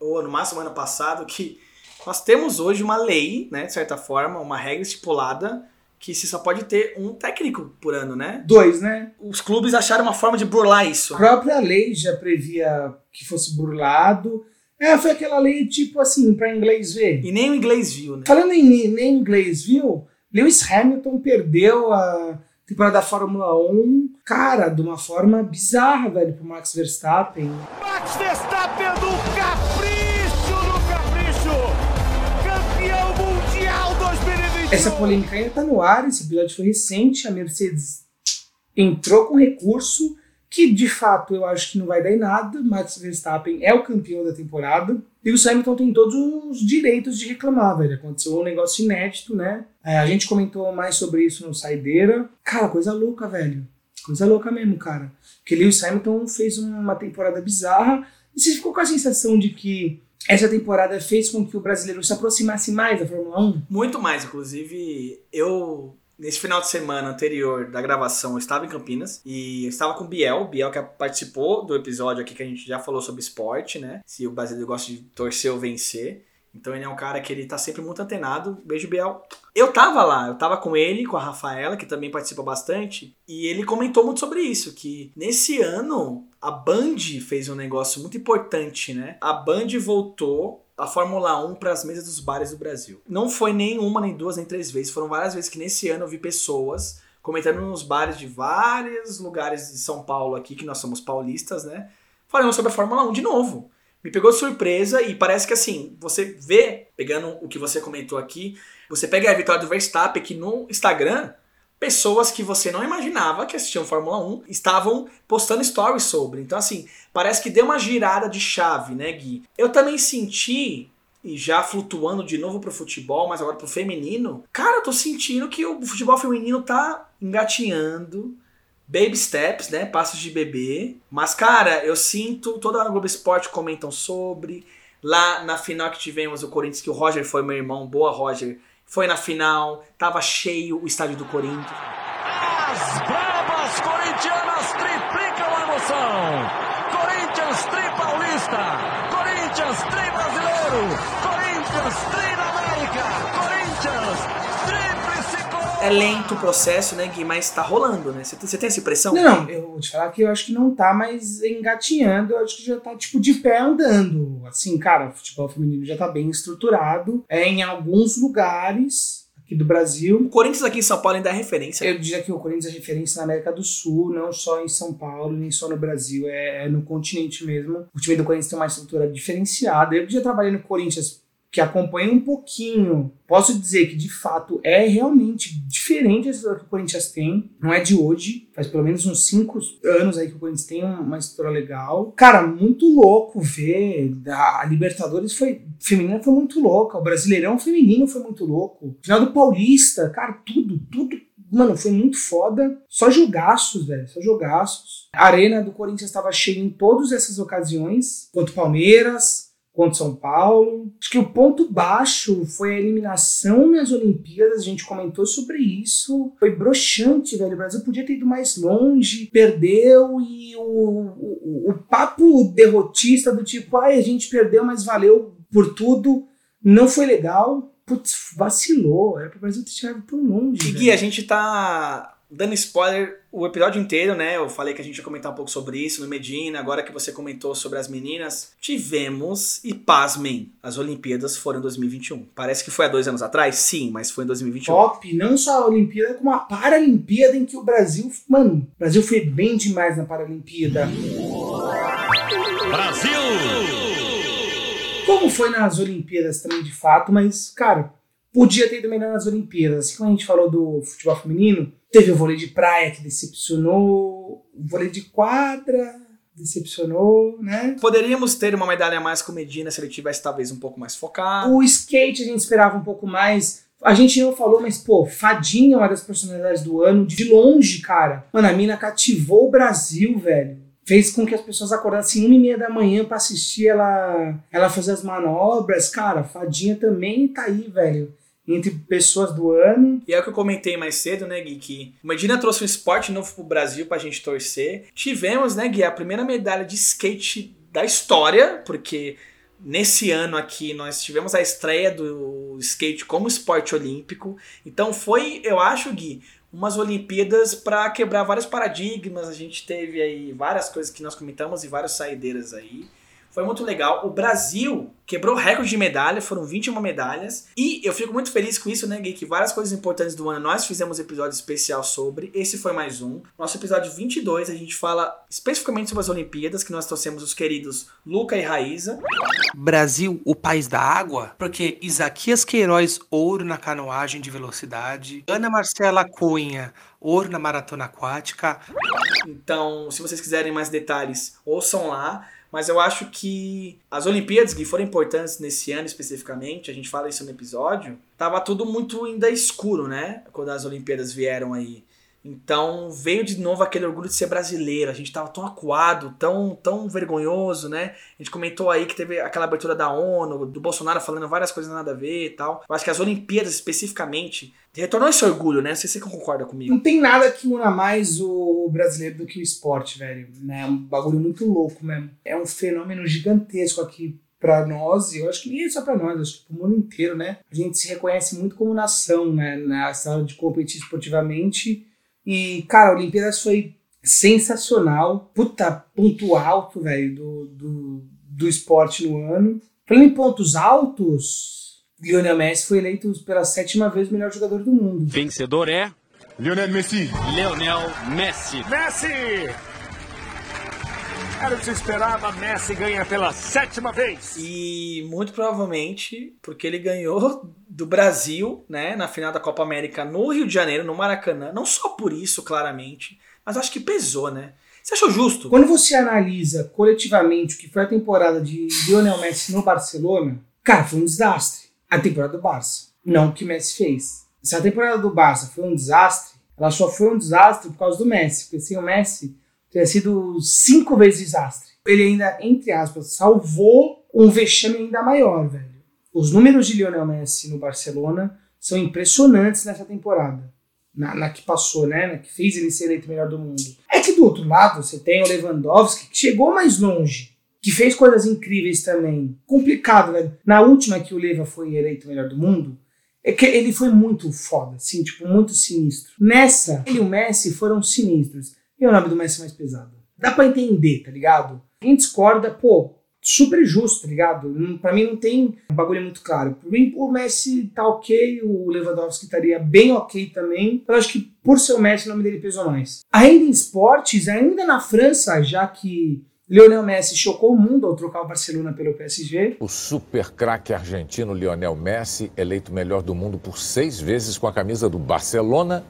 ou no máximo ano passado, que nós temos hoje uma lei, né, de certa forma, uma regra estipulada que se só pode ter um técnico por ano, né? Dois, né? Os clubes acharam uma forma de burlar isso. A própria lei já previa que fosse burlado. É, foi aquela lei tipo assim, pra inglês ver. E nem o inglês viu, né? Falando em nem inglês viu, Lewis Hamilton perdeu a temporada da Fórmula 1, cara, de uma forma bizarra, velho, pro Max Verstappen. Max Verstappen do capricho no capricho! Campeão mundial 2021! Essa polêmica ainda tá no ar, esse episódio foi recente, a Mercedes entrou com recurso que de fato eu acho que não vai dar em nada. Max Verstappen é o campeão da temporada. E o Hamilton tem todos os direitos de reclamar, velho. Aconteceu um negócio inédito, né? É, a gente comentou mais sobre isso no Saideira. Cara, coisa louca, velho. Coisa louca mesmo, cara. Porque Lewis Hamilton fez uma temporada bizarra. E você ficou com a sensação de que essa temporada fez com que o brasileiro se aproximasse mais da Fórmula 1? Muito mais, inclusive. Eu Nesse final de semana anterior da gravação, eu estava em Campinas e eu estava com o Biel, Biel que participou do episódio aqui que a gente já falou sobre esporte, né? Se o brasileiro gosta de torcer ou vencer. Então ele é um cara que ele tá sempre muito antenado. Beijo, Biel. Eu tava lá, eu tava com ele, com a Rafaela, que também participa bastante, e ele comentou muito sobre isso, que nesse ano a Band fez um negócio muito importante, né? A Band voltou a Fórmula 1 para as mesas dos bares do Brasil. Não foi nem uma, nem duas, nem três vezes, foram várias vezes que nesse ano eu vi pessoas comentando nos bares de vários lugares de São Paulo aqui, que nós somos paulistas, né? Falando sobre a Fórmula 1 de novo. Me pegou de surpresa e parece que assim, você vê, pegando o que você comentou aqui, você pega a vitória do Verstappen aqui no Instagram, pessoas que você não imaginava que assistiam Fórmula 1 estavam postando stories sobre. Então, assim, parece que deu uma girada de chave, né, Gui? Eu também senti, e já flutuando de novo pro futebol, mas agora pro feminino, cara, eu tô sentindo que o futebol feminino tá engatinhando. Baby steps, né? Passos de bebê. Mas, cara, eu sinto. Toda a Globo Esporte comentam sobre. Lá na final que tivemos o Corinthians, que o Roger foi meu irmão. Boa, Roger foi na final, tava cheio o estádio do Corinthians. As bravas corintianas triplicam a emoção. Corinthians tri paulista, Corinthians tri brasileiro, Corinthians tri na América, Corinthians é lento o processo, né, Gui? Mas tá rolando, né? Você tem, tem essa impressão? Não, eu vou te falar que eu acho que não tá mais engatinhando, eu acho que já tá, tipo, de pé andando. Assim, cara, o futebol feminino já tá bem estruturado. É em alguns lugares aqui do Brasil. O Corinthians aqui em São Paulo ainda é referência. Eu diria que o Corinthians é referência na América do Sul, não só em São Paulo, nem só no Brasil, é, é no continente mesmo. O time do Corinthians tem uma estrutura diferenciada. Eu já trabalhei no Corinthians que acompanha um pouquinho, posso dizer que de fato é realmente diferente a história que o Corinthians tem. Não é de hoje, faz pelo menos uns 5 anos aí que o Corinthians tem uma história legal. Cara, muito louco ver. A Libertadores foi feminina foi muito louca, o Brasileirão feminino foi muito louco. Final do Paulista, cara, tudo, tudo Mano, foi muito foda. Só jogaços, velho. Só jogaços. A arena do Corinthians estava cheia em todas essas ocasiões. Quanto Palmeiras, contra São Paulo. Acho que o ponto baixo foi a eliminação nas Olimpíadas, a gente comentou sobre isso. Foi broxante, velho. O Brasil podia ter ido mais longe, perdeu e o, o, o papo derrotista do tipo, ai, a gente perdeu, mas valeu por tudo, não foi legal. Putz, vacilou. Era pro Brasil ter chegado tão longe. E Gui, a gente tá dando spoiler o episódio inteiro, né? Eu falei que a gente ia comentar um pouco sobre isso no Medina, agora que você comentou sobre as meninas. Tivemos, e pasmem, as Olimpíadas foram em 2021. Parece que foi há dois anos atrás, sim, mas foi em 2021. Top, não só a Olimpíada, como a Paralimpíada, em que o Brasil, mano, o Brasil foi bem demais na Paralimpíada. Brasil! Como foi nas Olimpíadas também, de fato, mas, cara, podia ter ido melhor nas Olimpíadas. Assim como a gente falou do futebol feminino, teve o vôlei de praia que decepcionou, o vôlei de quadra decepcionou, né? Poderíamos ter uma medalha a mais com Medina se ele tivesse talvez um pouco mais focado. O skate a gente esperava um pouco mais. A gente não falou, mas, pô, Fadinha é uma das personalidades do ano. De longe, cara. Mano, a mina cativou o Brasil, velho. fez com que as pessoas acordassem uma e meia da manhã pra assistir ela, ela fazer as manobras. Cara, Fadinha também tá aí, velho. Entre pessoas do ano. E é o que eu comentei mais cedo, né, Gui? Que o Medina trouxe um esporte novo pro Brasil pra gente torcer. Tivemos, né, Gui, a primeira medalha de skate da história, porque nesse ano aqui nós tivemos a estreia do skate como esporte olímpico. Então foi, eu acho, Gui, umas Olimpíadas para quebrar vários paradigmas. A gente teve aí várias coisas que nós comentamos e várias saideiras aí. Foi muito legal. O Brasil quebrou recorde de medalha, foram 21 medalhas. E eu fico muito feliz com isso, né, Gui? Que várias coisas importantes do ano nós fizemos episódio especial sobre. Esse foi mais um. Nosso episódio 22, a gente fala especificamente sobre as Olimpíadas, que nós trouxemos os queridos Luca e Raíza. Brasil, o país da água, porque Isaquias Queiroz, ouro na canoagem de velocidade. Ana Marcela Cunha, ouro na maratona aquática. Então, se vocês quiserem mais detalhes, ouçam lá. Mas eu acho que as Olimpíadas, que foram importantes nesse ano especificamente, a gente fala isso no episódio, tava tudo muito ainda escuro, né? Quando as Olimpíadas vieram aí. Então veio de novo aquele orgulho de ser brasileiro. A gente tava tão acuado, tão, tão vergonhoso, né? A gente comentou aí que teve aquela abertura da ONU, do Bolsonaro falando várias coisas nada a ver e tal. Eu acho que as Olimpíadas especificamente retornou esse orgulho, né? Não sei se você concorda comigo. Não tem nada que una mais o brasileiro do que o esporte, velho. Né? É um bagulho muito louco mesmo. É um fenômeno gigantesco aqui para nós, e eu acho que nem é só para nós, acho que pro mundo inteiro, né? A gente se reconhece muito como nação, né? Nessa hora de competir esportivamente. E, cara, a Olimpíadas foi sensacional. Puta, ponto alto, velho, do, do, do esporte no ano. Falando em pontos altos, Lionel Messi foi eleito pela sétima vez o melhor jogador do mundo. Vencedor é. Lionel Messi. Lionel Messi. Messi! Era o que se esperava, Messi ganha pela sétima vez. E muito provavelmente porque ele ganhou do Brasil, né, na final da Copa América no Rio de Janeiro, no Maracanã. Não só por isso, claramente, mas acho que pesou, né? Você achou justo? Quando você analisa coletivamente o que foi a temporada de Lionel Messi no Barcelona, cara, foi um desastre. A temporada do Barça. Não o que Messi fez. Se a temporada do Barça foi um desastre, ela só foi um desastre por causa do Messi. Porque sem o Messi, teria sido cinco vezes desastre. Ele ainda, entre aspas, salvou um vexame ainda maior, velho. Os números de Lionel Messi no Barcelona são impressionantes nessa temporada. Na, na, que passou, né? Na que fez ele ser eleito melhor do mundo. É que do outro lado você tem o Lewandowski, que chegou mais longe, que fez coisas incríveis também. Complicado, velho. Na última que o Leva foi eleito melhor do mundo, é que ele foi muito foda, assim, tipo, muito sinistro. Nessa, ele e o Messi foram sinistros. E o nome do Messi mais pesado. Dá pra entender, tá ligado? Quem discorda, pô, super justo, tá ligado? Não- Pra mim não tem um bagulho muito claro. Por mim, o Messi tá ok, o Lewandowski estaria bem ok também. Eu acho que por ser o Messi, o nome dele pesou mais. Ainda em esportes, ainda na França, já que Lionel Messi chocou o mundo ao trocar o Barcelona pelo PSG, O super craque argentino Lionel Messi, eleito melhor do mundo por seis vezes com a camisa do Barcelona,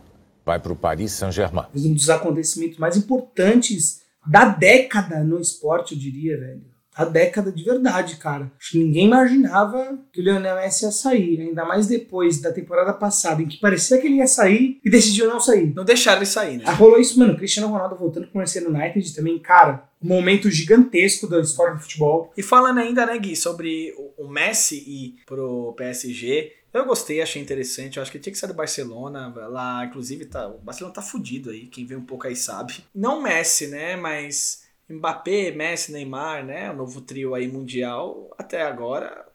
vai para o Paris Saint-Germain. um dos acontecimentos mais importantes da década no esporte, eu diria, velho. Da década de verdade, cara. Acho que ninguém imaginava que o Lionel Messi ia sair, ainda mais depois da temporada passada, em que parecia que ele ia sair e decidiu não sair. Não deixaram ele sair, né? Ah, rolou isso, mano. Cristiano Ronaldo voltando com o Manchester United também, cara. Um momento gigantesco da história do futebol. E falando ainda, né, Gui, sobre o- Messi ir pro PSG, eu gostei, achei interessante. Eu acho que tinha que ser do Barcelona. Lá, inclusive, tá, o Barcelona tá fudido aí. Quem vê um pouco aí sabe. Não Messi, né? Mas Mbappé, Messi, Neymar, né? O novo trio aí mundial, até agora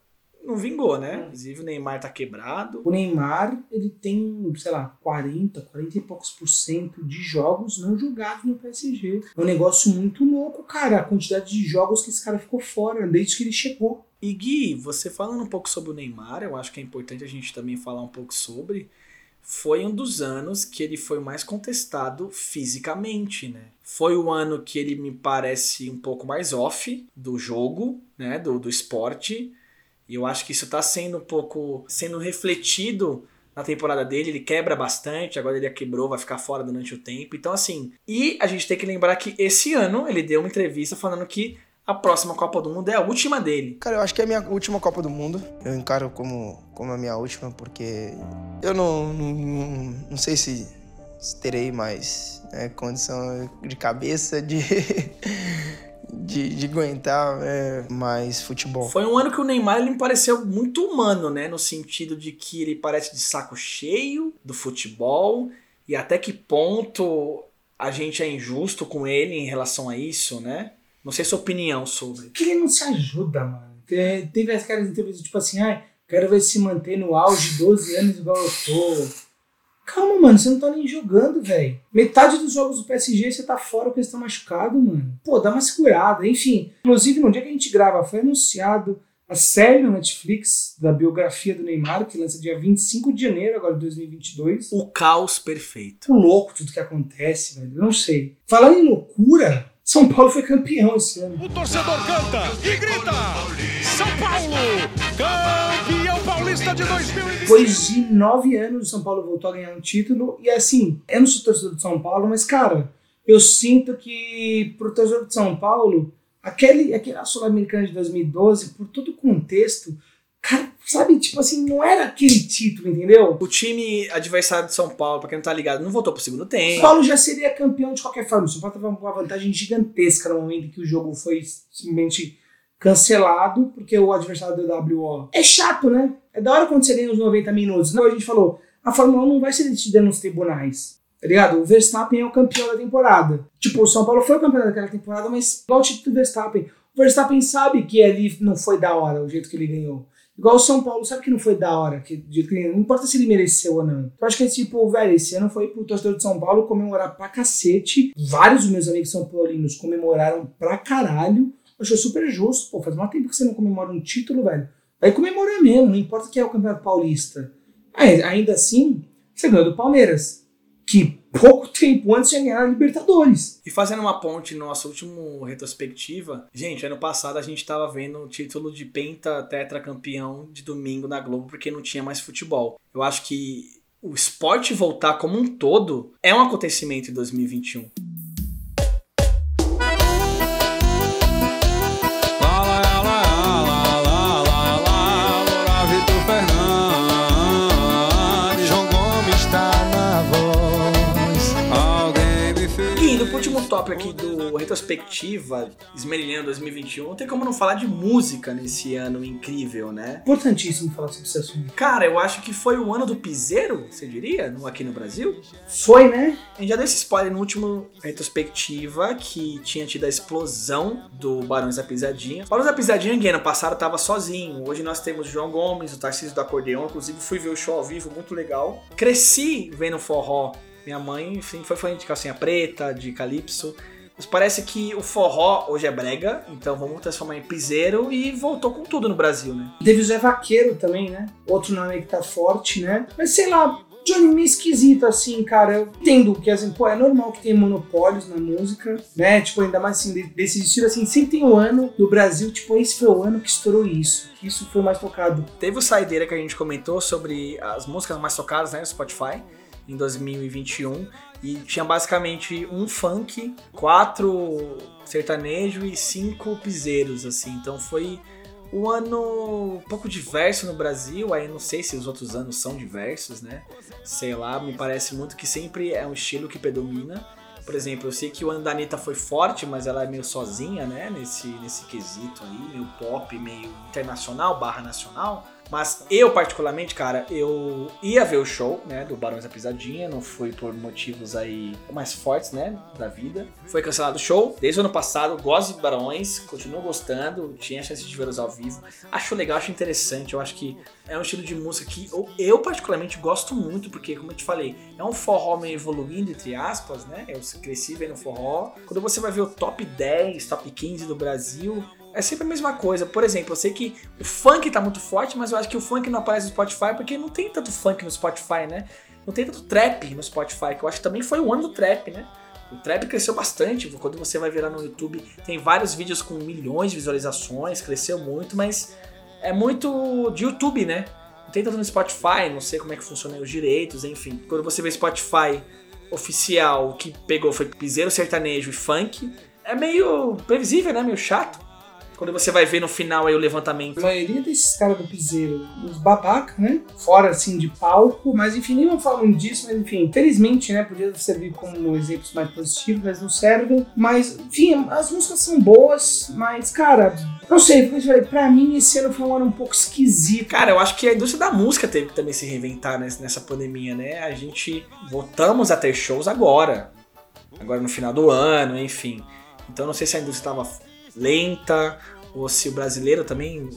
não vingou, né? Inclusive o Neymar tá quebrado. O Neymar, ele tem, sei lá, 40, 40 e poucos por cento de jogos não jogados no PSG. É um negócio muito louco, cara. A quantidade de jogos que esse cara ficou fora desde que ele chegou. E Gui, você falando um pouco sobre o Neymar, eu acho que é importante a gente também falar um pouco sobre. Foi um dos anos que ele foi mais contestado fisicamente, né? Foi o ano que ele me parece um pouco mais off do jogo, né? Do, do esporte. E eu acho que isso tá sendo um pouco. sendo refletido na temporada dele. Ele quebra bastante, agora ele quebrou, vai ficar fora durante o tempo. Então, assim. E a gente tem que lembrar que esse ano ele deu uma entrevista falando que a próxima Copa do Mundo é a última dele. Cara, eu acho que é a minha última Copa do Mundo. Eu encaro como, como a minha última, porque eu não, não, não, não sei se terei mais né, condição de cabeça de, [LAUGHS] de, de aguentar é, mais futebol. Foi um ano que o Neymar ele me pareceu muito humano, né? No sentido de que ele parece de saco cheio do futebol e até que ponto a gente é injusto com ele em relação a isso, né? Não sei sua opinião sobre. Que ele não se ajuda, mano. Te- Teve aquelas entrevistas tipo assim, ai, quero ver se manter no auge 12 anos igual eu tô. Calma, mano, você não tá nem jogando, velho. Metade dos jogos do PSG você tá fora porque você tá machucado, mano. Pô, dá uma segurada. Enfim, inclusive no dia que a gente grava foi anunciado a série no Netflix da biografia do Neymar, que lança dia 25 de janeiro agora de 2022. O caos perfeito. Muito louco tudo que acontece, velho. Eu não sei. Falando em loucura, São Paulo foi campeão esse ano. O torcedor canta e grita: São Paulo, campeão paulista de 2020. Depois de nove anos, o São Paulo voltou a ganhar um título. E assim, eu não sou torcedor de São Paulo, mas, cara, eu sinto que pro torcedor de São Paulo, aquele, aquele Sul-Americano de 2012, por todo o contexto, cara, sabe, tipo assim, não era aquele título, entendeu? O time adversário de São Paulo, pra quem não tá ligado, não voltou pro segundo tempo. São Paulo já seria campeão de qualquer forma. O São Paulo tava com uma vantagem gigantesca no momento em que o jogo foi simplesmente cancelado, porque o adversário do WO é chato, né? É da hora quando você ganha os 90 minutos. Não, a gente falou, a Fórmula 1 não vai ser decidida nos tribunais. Tá ligado? O Verstappen é o campeão da temporada. Tipo, o São Paulo foi o campeão daquela temporada, mas igual o título do Verstappen. O Verstappen sabe que ali não foi da hora o jeito que ele ganhou. Igual o São Paulo sabe que não foi da hora, que, ganhou. Não importa se ele mereceu ou não. Então acho que tipo, velho, esse ano foi pro torcedor de São Paulo comemorar pra cacete. Vários dos meus amigos são paulinos comemoraram pra caralho. Eu achei super justo. Pô, faz mais tempo que você não comemora um título, velho. Vai comemorar mesmo, não importa que é o Campeonato Paulista. Aí, ainda assim, você ganhou do Palmeiras. Que pouco tempo antes tinha ganhado a Libertadores. E fazendo uma ponte no nosso último retrospectiva, gente, ano passado a gente tava vendo o título de penta tetracampeão de domingo na Globo porque não tinha mais futebol. Eu acho que o esporte voltar como um todo é um acontecimento em 2021. Aqui do retrospectiva Esmerilhando 2021, não tem como não falar de música nesse ano incrível, né? Importantíssimo falar sobre esse assunto. Cara, eu acho que foi o ano do piseiro, você diria, no- aqui no Brasil? Foi, né? A gente já deu esse spoiler no último retrospectiva que tinha tido a explosão do Barões da Pisadinha. Barões da Pisadinha, que ano passado tava sozinho. Hoje nós temos o João Gomes, o Tarcísio do Acordeão. Inclusive fui ver o show ao vivo, muito legal. Cresci vendo forró. Minha mãe, enfim, foi fã de calcinha preta, de calypso. Mas parece que o forró hoje é brega, então vamos transformar em piseiro e voltou com tudo no Brasil, né? Teve o Zé Vaqueiro também, né? Outro nome aí que tá forte, né? Mas sei lá, Johnny meio esquisito, assim, cara. Eu entendo que, assim, pô, é normal que tenha monopólios na música, né? Tipo, ainda mais assim, de- desse estilo, assim, sempre tem um ano no Brasil, tipo, esse foi o ano que estourou isso. Que isso foi mais tocado. Teve o Saideira que a gente comentou sobre as músicas mais tocadas né, no Spotify em 2021 e tinha basicamente um funk, quatro sertanejo e cinco piseiros, assim. Então foi um ano um pouco diverso no Brasil. Aí não sei se os outros anos são diversos, né? Sei lá, me parece muito que sempre é um estilo que predomina. Por exemplo, eu sei que o ano da Anitta foi forte, mas ela é meio sozinha, né? Nesse, nesse quesito aí, meio pop, meio internacional barra nacional. Mas eu, particularmente, cara, eu ia ver o show, né, do Barões da Pisadinha, não fui por motivos aí mais fortes, né, da vida. Foi cancelado o show, desde o ano passado, gosto de Barões, continuo gostando, tinha a chance de vê-los ao vivo. Acho legal, acho interessante, eu acho que é um estilo de música que eu, eu particularmente gosto muito, porque, como eu te falei, é um forró meio evoluindo, entre aspas, né, eu cresci vendo forró. Quando você vai ver o top 10, top 15 do Brasil, é sempre a mesma coisa. Por exemplo, eu sei que o funk tá muito forte, mas eu acho que o funk não aparece no Spotify porque não tem tanto funk no Spotify, né? Não tem tanto trap no Spotify, que eu acho que também foi o ano do trap, né? O trap cresceu bastante. Quando você vai virar no YouTube, tem vários vídeos com milhões de visualizações, cresceu muito, mas é muito de YouTube, né? Não tem tanto no Spotify, não sei como é que funcionam os direitos, enfim. Quando você vê Spotify oficial, o que pegou foi piseiro, sertanejo e funk, é meio previsível, né? Meio chato. Quando você vai ver no final aí o levantamento. A maioria desses caras do piseiro, os babaca, né? Fora assim de palco, mas enfim, nem vamos falar muito disso, mas enfim, felizmente, né? Podia servir como exemplos mais positivos, mas não servem. Mas, enfim, as músicas são boas, mas, cara, não sei, pra mim esse ano foi um ano um pouco esquisito. Cara, eu acho que a indústria da música teve que também se reinventar nessa, nessa pandemia, né? A gente voltamos a ter shows agora. Agora no final do ano, enfim. Então não sei se a indústria estava lenta ou se o brasileiro também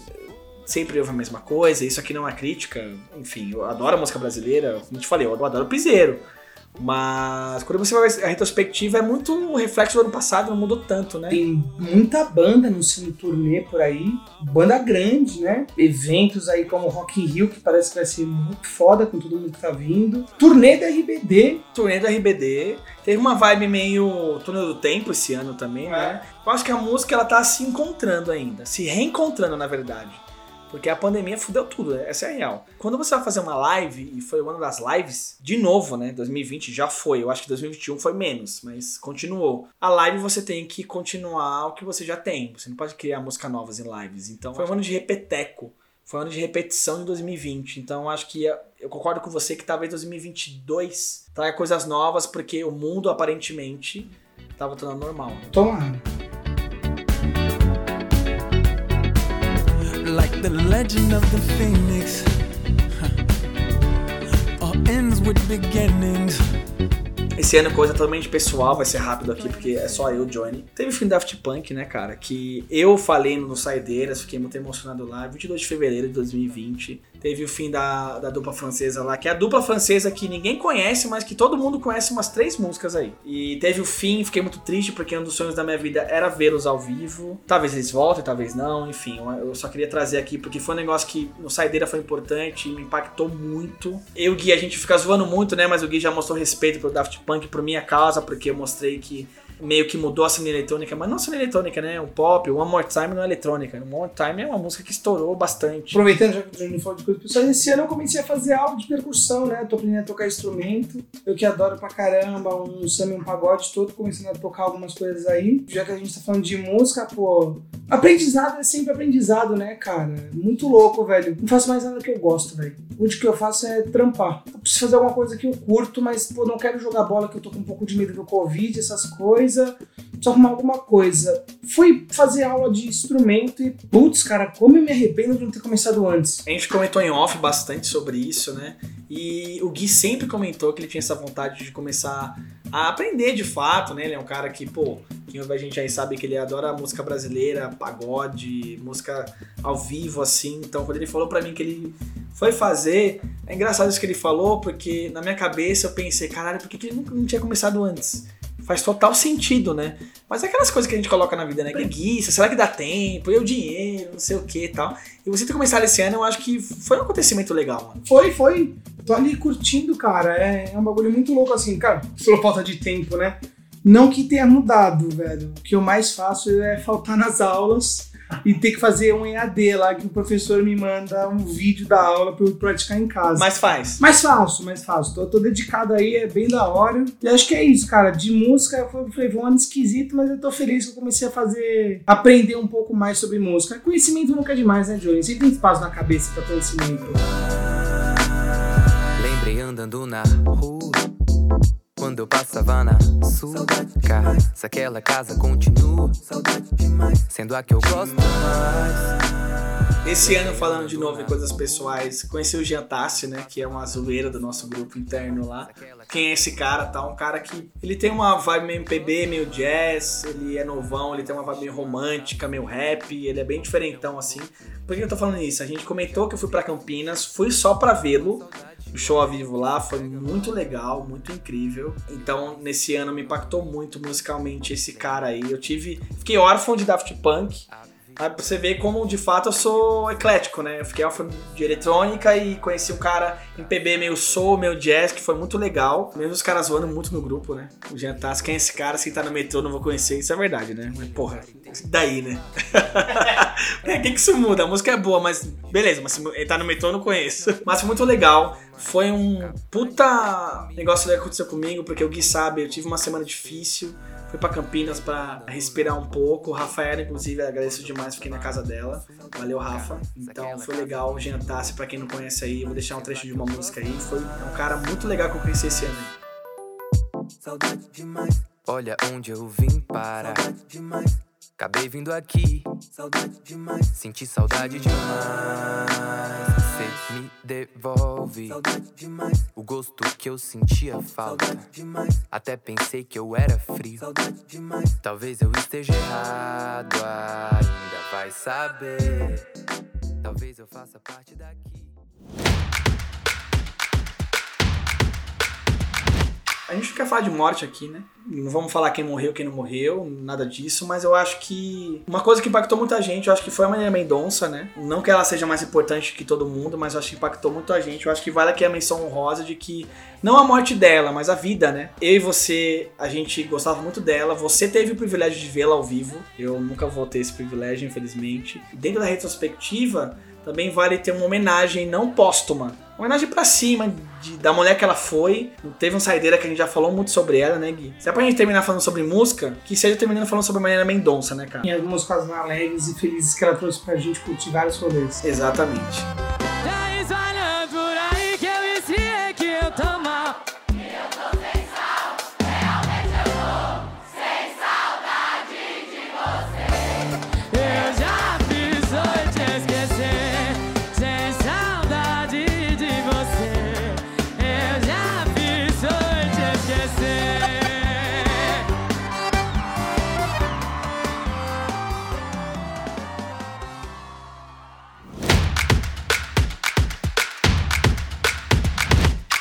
sempre ouve a mesma coisa. Isso aqui não é uma crítica. Enfim, eu adoro a música brasileira. Como te falei, eu adoro o piseiro. Mas quando você vai ver a retrospectiva, é muito um reflexo do ano passado, não mudou tanto, né? Tem muita banda anunciando turnê por aí, banda grande, né? Eventos aí como Rock in Rio, que parece que vai ser muito foda com todo mundo que tá vindo. Turnê da RBD. Turnê da RBD. Teve uma vibe meio túnel do tempo esse ano também, né? Eu acho que a música ela tá se encontrando ainda, se reencontrando na verdade. Porque a pandemia fudeu tudo, essa é a real. Quando você vai fazer uma live, e foi o ano das lives, de novo, né? 2020 já foi, eu acho que 2021 foi menos, mas continuou. A live você tem que continuar o que você já tem, você não pode criar músicas novas em lives. Então foi um ano de repeteco, foi um ano de repetição de 2020. Então acho que eu concordo com você que talvez 2022 traga coisas novas, porque o mundo aparentemente voltando ao normal. Tomara. Like the legend of the phoenix. All ends with beginnings. Esse ano, coisa totalmente pessoal, vai ser rápido aqui, porque é só eu, Johnny. Teve o fim do Daft Punk, né, cara? Que eu falei no Saideiras, fiquei muito emocionado lá, 22 de fevereiro de 2020. Teve o fim da, da dupla francesa lá, que é a dupla francesa que ninguém conhece, mas que todo mundo conhece umas três músicas aí. E teve o fim, fiquei muito triste, porque um dos sonhos da minha vida era vê-los ao vivo. Talvez eles voltem, talvez não, enfim. Eu só queria trazer aqui, porque foi um negócio que no Saideira foi importante, me impactou muito. Eu e Gui, a gente fica zoando muito, né? Mas o Gui já mostrou respeito pro Daft punk por minha causa, porque eu mostrei que meio que mudou a cena eletrônica, mas não a cena eletrônica, né? O pop, o One More Time não é eletrônica. O One More Time é uma música que estourou bastante. Aproveitando já que o Johnny falou de coisa pessoal, esse ano eu comecei a fazer algo de percussão, né? Tô aprendendo a tocar instrumento. Eu que adoro pra caramba um samba um pagode todo, começando a tocar algumas coisas aí. Já que a gente tá falando de música, pô. Aprendizado é sempre aprendizado, né, cara? Muito louco, velho. Não faço mais nada que eu gosto, velho. O que eu faço é trampar. Eu preciso fazer alguma coisa que eu curto, mas, pô, não quero jogar bola, que eu tô com um pouco de medo do Covid, essas coisas coisa, preciso arrumar alguma coisa. Fui fazer aula de instrumento e, putz, cara, como eu me arrependo de não ter começado antes. A gente comentou em off bastante sobre isso, né? E o Gui sempre comentou que ele tinha essa vontade de começar a aprender de fato, né? Ele é um cara que, pô, quem ouve a gente aí sabe que ele adora música brasileira, pagode, música ao vivo, assim. Então, quando ele falou para mim que ele foi fazer, é engraçado isso que ele falou, porque na minha cabeça eu pensei, caralho, por que, que ele não, não tinha começado antes? Faz total sentido, né? Mas é aquelas coisas que a gente coloca na vida, né? Preguiça, será que dá tempo? E o dinheiro, não sei o que e tal. E você ter começado esse ano, eu acho que foi um acontecimento legal, mano. Foi, foi. Tô ali curtindo, cara. É, é um bagulho muito louco, assim, cara. Pela falta de tempo, né? Não que tenha mudado, velho. O que eu mais faço é faltar nas aulas e ter que fazer um EAD lá que o professor me manda um vídeo da aula para eu praticar em casa. Mas faz. Mais fácil, mais fácil. Tô, tô dedicado aí, é bem da hora. E acho que é isso, cara. De música, eu falei, foi um ano esquisito, mas eu tô feliz que eu comecei a fazer, aprender um pouco mais sobre música. Conhecimento nunca é demais, né, Johnny? Sempre tem espaço na cabeça para conhecimento. Lembrei andando na rua quando eu passava na sua casa, aquela casa continua sendo a que eu gosto mais. Esse ano, falando de novo em coisas pessoais, conheci o Jean Tassi, né? Que é uma zoeira do nosso grupo interno lá. Quem é esse cara? Tá? Um cara que ele tem uma vibe meio MPB, meio jazz, ele é novão, ele tem uma vibe meio romântica, meio rap, ele é bem diferentão assim. Por que eu tô falando isso? A gente comentou que eu fui para Campinas, fui só para vê-lo o show ao vivo lá foi muito legal, muito incrível. Então, nesse ano me impactou muito musicalmente esse cara aí. Eu tive. Fiquei órfão de Daft Punk. Pra você ver como de fato eu sou eclético, né? Eu fiquei órfão de eletrônica e conheci um cara em PB meio soul, meio jazz, que foi muito legal. Mesmo os caras zoando muito no grupo, né? O Jean quem é esse cara? Se tá no metrô, não vou conhecer. Isso é verdade, né? Mas porra, daí, né? [LAUGHS] É, que, que isso muda? A música é boa, mas beleza, mas se ele tá no metrô eu não conheço. Mas foi muito legal. Foi um puta negócio que aconteceu comigo, porque o Gui sabe, eu tive uma semana difícil. Fui pra Campinas pra respirar um pouco. Rafaela, inclusive, agradeço demais, fiquei na casa dela. Valeu, Rafa. Então foi legal jantar. Se pra quem não conhece aí, eu vou deixar um trecho de uma música aí. Foi um cara muito legal que eu conheci esse ano aí. Saudade demais. Olha onde eu vim parar. Saudade demais. Acabei vindo aqui. Saudade demais. Senti saudade demais. Cê me devolve. Saudade demais. O gosto que eu sentia falta. Saudade demais. Até pensei que eu era frio. Saudade demais. Talvez eu esteja errado. Ainda vai saber. Talvez eu faça parte daqui. A gente quer falar de morte aqui, né? Não vamos falar quem morreu, quem não morreu, nada disso, mas eu acho que uma coisa que impactou muita gente, eu acho que foi a Maria Mendonça, né? Não que ela seja mais importante que todo mundo, mas eu acho que impactou muito a gente. Eu acho que vale aqui a menção honrosa de que não a morte dela, mas a vida, né? Eu e você, a gente gostava muito dela. Você teve o privilégio de vê-la ao vivo. Eu nunca vou ter esse privilégio, infelizmente. Dentro da retrospectiva, também vale ter uma homenagem não póstuma. Homenagem pra cima de- da mulher que ela foi. Teve um saideira que a gente já falou muito sobre ela, né, Gui? Se é pra gente terminar falando sobre música, que seja terminando falando sobre a Mariana Mendonça, né, cara? E algumas coisas alegres e felizes que ela trouxe pra gente curtir vários rolês. Exatamente.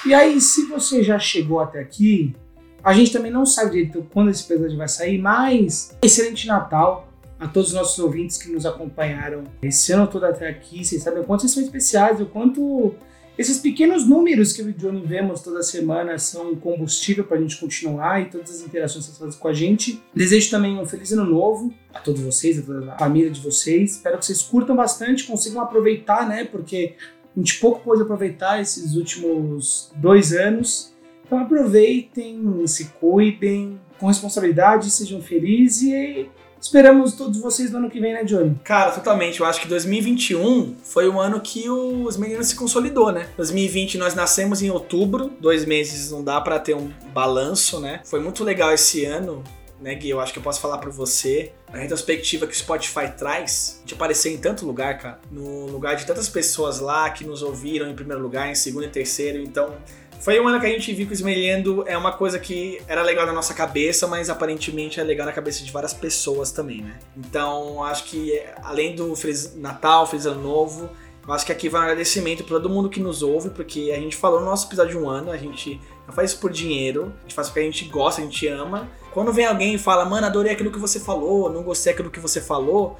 E aí, se você já chegou até aqui, a gente também não sabe direito quando esse episódio vai sair, mas excelente Natal a todos os nossos ouvintes que nos acompanharam esse ano todo até aqui. Vocês sabem o quanto vocês são especiais, o quanto esses pequenos números que o Johnny vemos toda semana são combustível para a gente continuar e todas as interações que vocês fazem com a gente. Desejo também um feliz ano novo a todos vocês, a toda a família de vocês. Espero que vocês curtam bastante, consigam aproveitar, né? Porque a gente pouco pôde aproveitar esses últimos dois anos. Então aproveitem, se cuidem, com responsabilidade, sejam felizes e esperamos todos vocês no ano que vem, né, Johnny? Cara, totalmente. Eu acho que 2021 foi o ano que os meninos se consolidou, né? 2020 nós nascemos em outubro, dois meses não dá pra ter um balanço, né? Foi muito legal esse ano, né, Gui? Eu acho que eu posso falar pra você. A retrospectiva que o Spotify traz, gente aparecer em tanto lugar, cara. No lugar de tantas pessoas lá que nos ouviram em primeiro lugar, em segundo e terceiro. Então, foi um ano que a gente viu que o Esmelhando é uma coisa que era legal na nossa cabeça, mas aparentemente é legal na cabeça de várias pessoas também, né? Então, acho que além do Feliz Natal, Feliz Ano Novo, eu acho que aqui vai um agradecimento para todo mundo que nos ouve, porque a gente falou no nosso episódio de um ano, a gente não faz isso por dinheiro, a gente faz porque a gente gosta, a gente ama. Quando vem alguém e fala, mano, adorei aquilo que você falou, não gostei daquilo que você falou,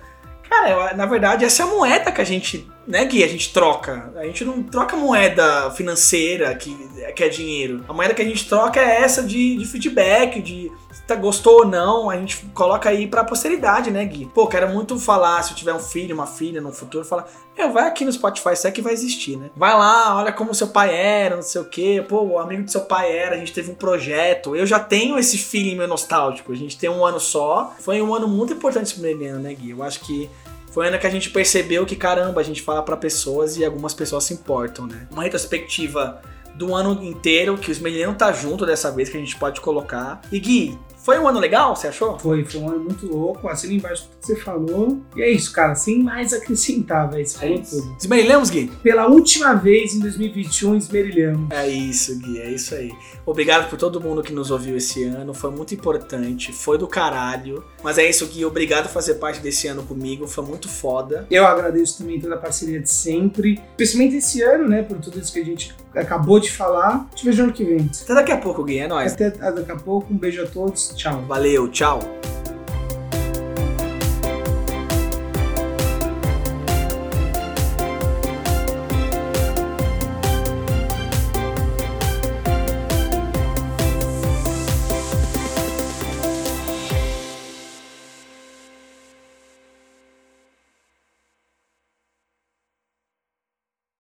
Cara, na verdade, essa é a moeda que a gente, né, Gui? A gente troca. A gente não troca moeda financeira, que, que é dinheiro. A moeda que a gente troca é essa de, de feedback, de tá, gostou ou não. A gente coloca aí pra posteridade, né, Gui? Pô, quero muito falar, se eu tiver um filho, uma filha no futuro, falar, meu, vai aqui no Spotify, isso é que vai existir, né? Vai lá, olha como seu pai era, não sei o quê. Pô, o amigo do seu pai era, a gente teve um projeto. Eu já tenho esse feeling meio nostálgico. A gente tem um ano só. Foi um ano muito importante pro Mileniano, né, Gui? Eu acho que foi ano que a gente percebeu que, caramba, a gente fala pra pessoas e algumas pessoas se importam, né? Uma retrospectiva do ano inteiro, que os Mileniano tá junto dessa vez, que a gente pode colocar. E Gui, foi um ano legal, você achou? Foi, foi um ano muito louco, assina embaixo tudo que você falou. E é isso, cara, sem mais acrescentar, velho. Você falou tudo. Esmerilhamos, Gui? Pela última vez em 2021, esmerilhamos. É isso, Gui, é isso aí. Obrigado por todo mundo que nos ouviu esse ano, foi muito importante, foi do caralho. Mas é isso, Gui, obrigado por fazer parte desse ano comigo, foi muito foda. Eu agradeço também toda a parceria de sempre, principalmente esse ano, né, por tudo isso que a gente acabou de falar. Te vejo ano que vem. Até daqui a pouco, Gui, é nóis. Até daqui a pouco, um beijo a todos, tchau. Valeu, tchau.